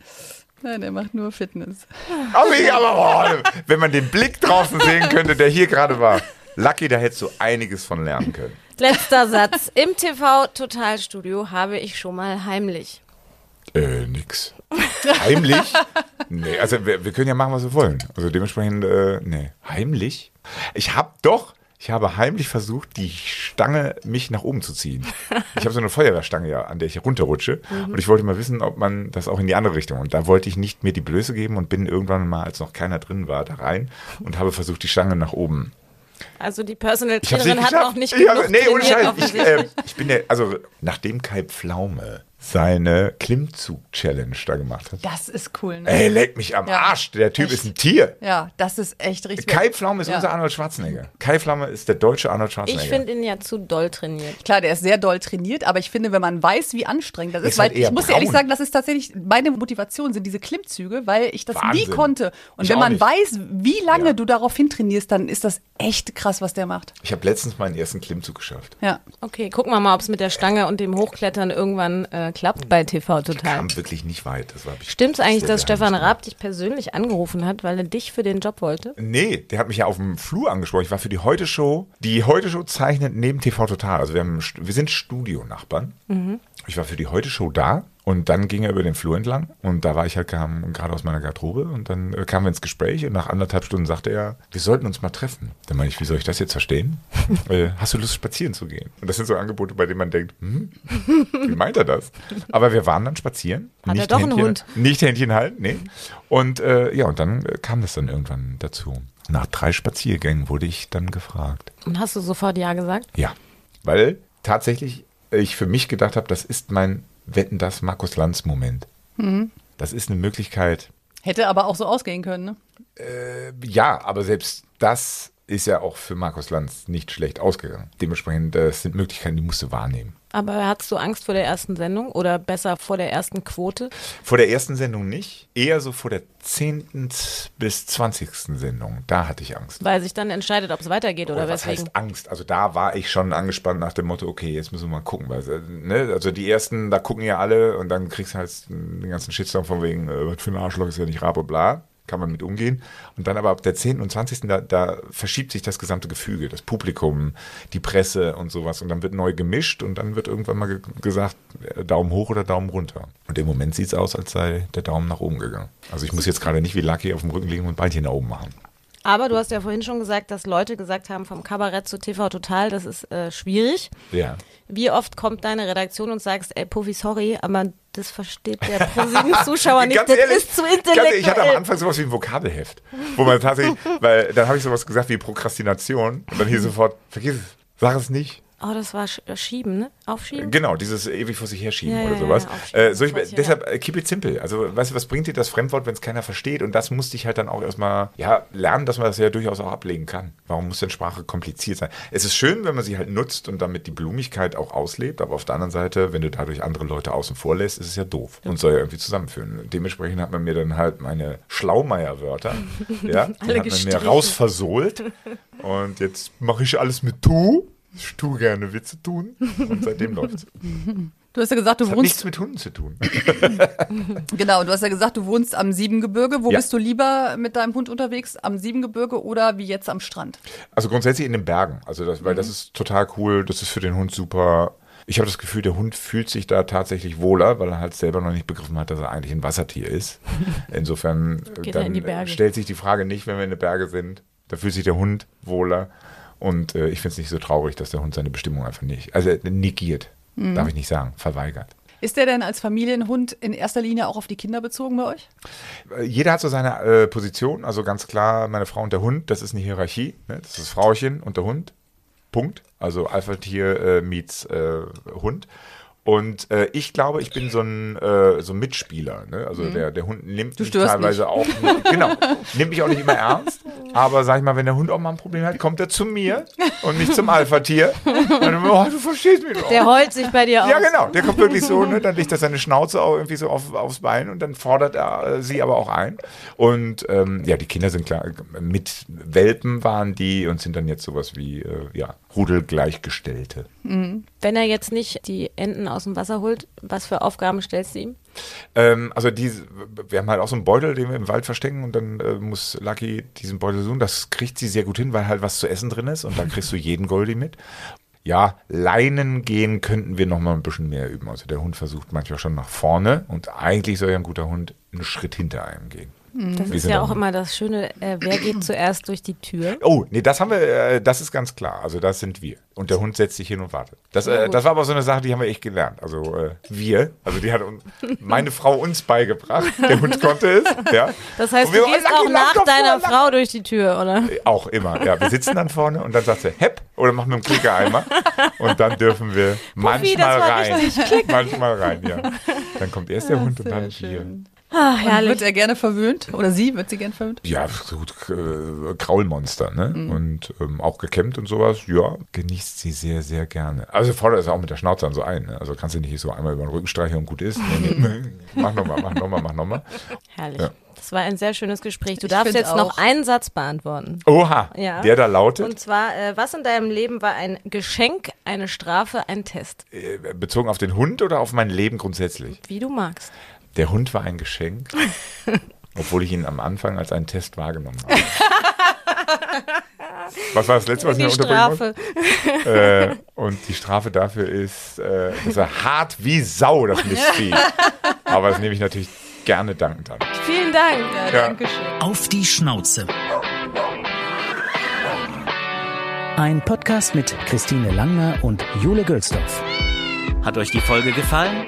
Nein, der macht nur Fitness. Aber, ich- aber boah, wenn man den Blick draußen sehen könnte, der hier gerade war. Lucky, da hättest du einiges von lernen können. letzter Satz. Im TV-Totalstudio habe ich schon mal heimlich. Äh, nix. Heimlich? Nee, also wir, wir können ja machen, was wir wollen. Also dementsprechend, äh, nee. Heimlich? Ich habe doch, ich habe heimlich versucht, die Stange mich nach oben zu ziehen. Ich habe so eine Feuerwehrstange ja, an der ich runterrutsche. Und ich wollte mal wissen, ob man das auch in die andere Richtung. Und da wollte ich nicht mir die Blöße geben und bin irgendwann mal, als noch keiner drin war, da rein und habe versucht, die Stange nach oben. Also die Personal Trainerin hat noch nicht ich genug habe, Nee, ohne Scheiß. Ich, äh, ich bin der, also nachdem Kai Pflaume seine Klimmzug-Challenge da gemacht hat. Das ist cool, ne? Ey, leck mich am Ja. Arsch. Der Typ Echt. ist ein Tier. Ja, das ist echt richtig. Kai Pflaume ist Ja. unser Arnold Schwarzenegger. Kai Pflaume ist der deutsche Arnold Schwarzenegger. ich finde ihn ja zu doll trainiert. Klar, der ist sehr doll trainiert, aber ich finde, wenn man weiß, wie anstrengend das ist, Ist halt weil ich muss dir ehrlich sagen, das ist tatsächlich meine Motivation, sind diese Klimmzüge, weil ich das nie Wahnsinn. konnte. Und Ich wenn man nicht. weiß, wie lange Ja. du darauf hintrainierst, dann ist das echt krass, was der macht. ich habe letztens meinen ersten Klimmzug geschafft. Ja. Okay, gucken wir mal, ob es mit der Stange und dem Hochklettern irgendwann äh, klappt bei TV Total. Kam wirklich nicht weit. Das war hab ich Stimmt's eigentlich, dass Stefan. Raab dich persönlich angerufen hat, weil er dich für den Job wollte? Nee, der hat mich ja auf dem Flur angesprochen. Ich war für die Heute-Show. Die Heute-Show zeichnet neben TV Total. Also wir, haben, wir sind Studionachbarn. Ich war für die Heute-Show da und dann ging er über den Flur entlang und da war ich halt kam, gerade aus meiner Garderobe und dann äh, kamen wir ins Gespräch und nach anderthalb Stunden sagte er, wir sollten uns mal treffen. Dann meine ich, wie soll ich das jetzt verstehen? äh, hast du Lust, spazieren zu gehen? Und das sind so Angebote, bei denen man denkt, hm, wie meint er das? Aber wir waren dann spazieren. Hat er doch einen Händchen, Hund? Nicht Händchen halten, nee. Und äh, ja, und dann äh, kam das dann irgendwann dazu. Nach drei Spaziergängen wurde ich dann gefragt. Und hast du sofort Ja gesagt? Ja, weil tatsächlich ich für mich gedacht habe, das ist mein Wetten das Markus Lanz Moment. Das ist eine Möglichkeit. Hätte aber auch so ausgehen können, ne? Ja, aber selbst das ist ja auch für Markus Lanz nicht schlecht ausgegangen. Dementsprechend, das sind Möglichkeiten, die musst du wahrnehmen. Aber hattest du Angst vor der ersten Sendung oder besser vor der ersten Quote? Vor der ersten Sendung nicht, eher so vor der 10. bis 20. Sendung. Da hatte ich Angst. Weil sich dann entscheidet, ob es weitergeht oder, Oder was weswegen. heißt Angst? Also da war ich schon angespannt nach dem Motto, okay, jetzt müssen wir mal gucken. Weil, ne? Also die ersten, da gucken ja alle und dann kriegst du halt den ganzen Shitstorm von wegen, äh, was für ein Arschloch ist ja nicht Rabo, bla. Kann man mit umgehen. Und dann aber ab der 10. und 20. Da, da verschiebt sich das gesamte Gefüge, das Publikum, die Presse und sowas. Und dann wird neu gemischt und dann wird irgendwann mal ge gesagt, äh, Daumen hoch oder Daumen runter. Und im Moment sieht es aus, als sei der Daumen nach oben gegangen. Also ich muss jetzt gerade nicht wie Lucky auf dem Rücken liegen und Beinchen nach oben machen. Aber du hast ja vorhin schon gesagt, dass Leute gesagt haben, vom Kabarett zu TV Total, das ist äh, schwierig. Ja. Wie oft kommt deine Redaktion und sagst, ey Puffy, sorry, aber das versteht der ProSieben-Zuschauer nicht, das ehrlich, ist zu intellektuell. ehrlich, Ich hatte am Anfang sowas wie ein Vokabelheft, wo man tatsächlich, weil dann habe ich sowas gesagt wie Prokrastination und dann hier sofort, vergiss es, sag es nicht. Oh, das war Sch Schieben, ne? Aufschieben? Genau, dieses ewig vor sich herschieben Ja, oder ja, sowas. ja, aufschieben, äh, soll ich, deshalb äh, keep it simple. Also, weißt du, was bringt dir das Fremdwort, wenn es keiner versteht? Und das musste ich halt dann auch erstmal ja, lernen, dass man das ja durchaus auch ablegen kann. Warum muss denn Sprache kompliziert sein? Es ist schön, wenn man sie halt nutzt und damit die Blumigkeit auch auslebt, aber auf der anderen Seite, wenn du dadurch andere Leute außen vor lässt, ist es ja doof und soll ja irgendwie zusammenführen. Dementsprechend hat man mir dann halt meine Schlaumeier-Wörter, ja, die hat man mir rausversohlt und jetzt mache ich alles mit du. Ich tue gerne Witze tun und seitdem läuft's. Du hast ja gesagt, du Das hat wohnst nichts mit Hunden zu tun. Genau, du hast ja gesagt, du wohnst am Siebengebirge. Wo Ja. bist du lieber mit deinem Hund unterwegs? Am Siebengebirge oder wie jetzt am Strand? Also grundsätzlich in den Bergen. Also das, weil das ist total cool. Das ist für den Hund super. Ich habe das Gefühl, der Hund fühlt sich da tatsächlich wohler, weil er halt selber noch nicht begriffen hat, dass er eigentlich ein Wassertier ist. Insofern er dann in stellt sich die Frage nicht, wenn wir in den Berge sind. Da fühlt sich der Hund wohler. Und äh, ich finde es nicht so traurig, dass der Hund seine Bestimmung einfach nicht, also negiert, darf ich nicht sagen, verweigert. Ist der denn als Familienhund in erster Linie auch auf die Kinder bezogen bei euch? Äh, Jeder hat so seine äh, Position, also ganz klar, meine Frau und der Hund, das ist eine Hierarchie, ne? das ist Frauchen und der Hund, Punkt. Also Alpha-Tier äh, meets äh, Hund. Und äh, ich glaube, ich bin so ein, äh, so ein Mitspieler. Ne? Also der, der Hund nimmt mich teilweise auch, genau, nimmt mich auch nicht immer ernst. Aber sag ich mal, wenn der Hund auch mal ein Problem hat, kommt er zu mir und nicht zum Alpha-Tier. Oh, du verstehst mich doch. Der heult sich bei dir aus. Ja, genau. Der kommt wirklich so, ne, dann legt er seine Schnauze auch irgendwie so auf, aufs Bein und dann fordert er äh, sie aber auch ein. Und ähm, ja, die Kinder sind klar, mit Welpen waren die und sind dann jetzt sowas wie, äh, ja, Rudelgleichgestellte. Wenn er jetzt nicht die Enten aus dem Wasser holt, was für Aufgaben stellst du ihm? Ähm, also die, wir haben halt auch so einen Beutel, den wir im Wald verstecken und dann äh, muss Lucky diesen Beutel suchen. Das kriegt sie sehr gut hin, weil halt was zu essen drin ist und da kriegst du jeden Goldi mit. Ja, Leinen gehen könnten wir noch mal ein bisschen mehr üben. Also der Hund versucht manchmal schon nach vorne und eigentlich soll ja ein guter Hund einen Schritt hinter einem gehen. Das Wir ist ja auch immer das Schöne, äh, wer geht zuerst durch die Tür? Oh, nee, das haben wir, äh, das ist ganz klar. Also das sind wir. Und der Hund setzt sich hin und wartet. Das, äh, das war aber so eine Sache, die haben wir echt gelernt. Also äh, wir, also die hat un- meine Frau uns beigebracht. Der Hund konnte es, ja. Das heißt, du gehst auch nach deiner vor, Frau durch die Tür, oder? Auch immer, ja. Wir sitzen dann vorne und dann sagt sie, hepp, oder machen mit dem Klickereimer. Und dann dürfen wir manchmal war rein. Manchmal rein, ja. Dann kommt erst der Hund und dann wir. Und herrlich. wird er gerne verwöhnt? Oder sie? Wird sie gerne verwöhnt? Ja, so gut, äh, Kraulmonster, ne? Mhm. Und ähm, auch gekämmt und sowas, ja, genießt sie sehr, sehr gerne. Also fordert es auch mit der Schnauze dann so ein, ne? Also kannst du nicht so einmal über den Rücken streicheln und gut ist. Nee, nee. mach nochmal, mach nochmal, mach nochmal. Herrlich. Ja. Das war ein sehr schönes Gespräch. Du darfst find jetzt noch auch. einen Satz beantworten. Oha, Ja. der da lautet, Und zwar, äh, was in deinem Leben war ein Geschenk, eine Strafe, ein Test? äh, bezogen auf den Hund oder auf mein Leben grundsätzlich? Wie du magst. Der Hund war ein Geschenk, obwohl ich ihn am Anfang als einen Test wahrgenommen habe. Was war das letzte, was ich Die mir unterbringen Strafe. Äh, und die Strafe dafür ist, äh, dass er hart wie Sau, das Mistvieh. Aber das nehme ich natürlich gerne dankend an. Vielen Dank. Ja. Auf die Schnauze. Ein Podcast mit Christine Langner und Jule Gülsdorf. Hat euch die Folge gefallen?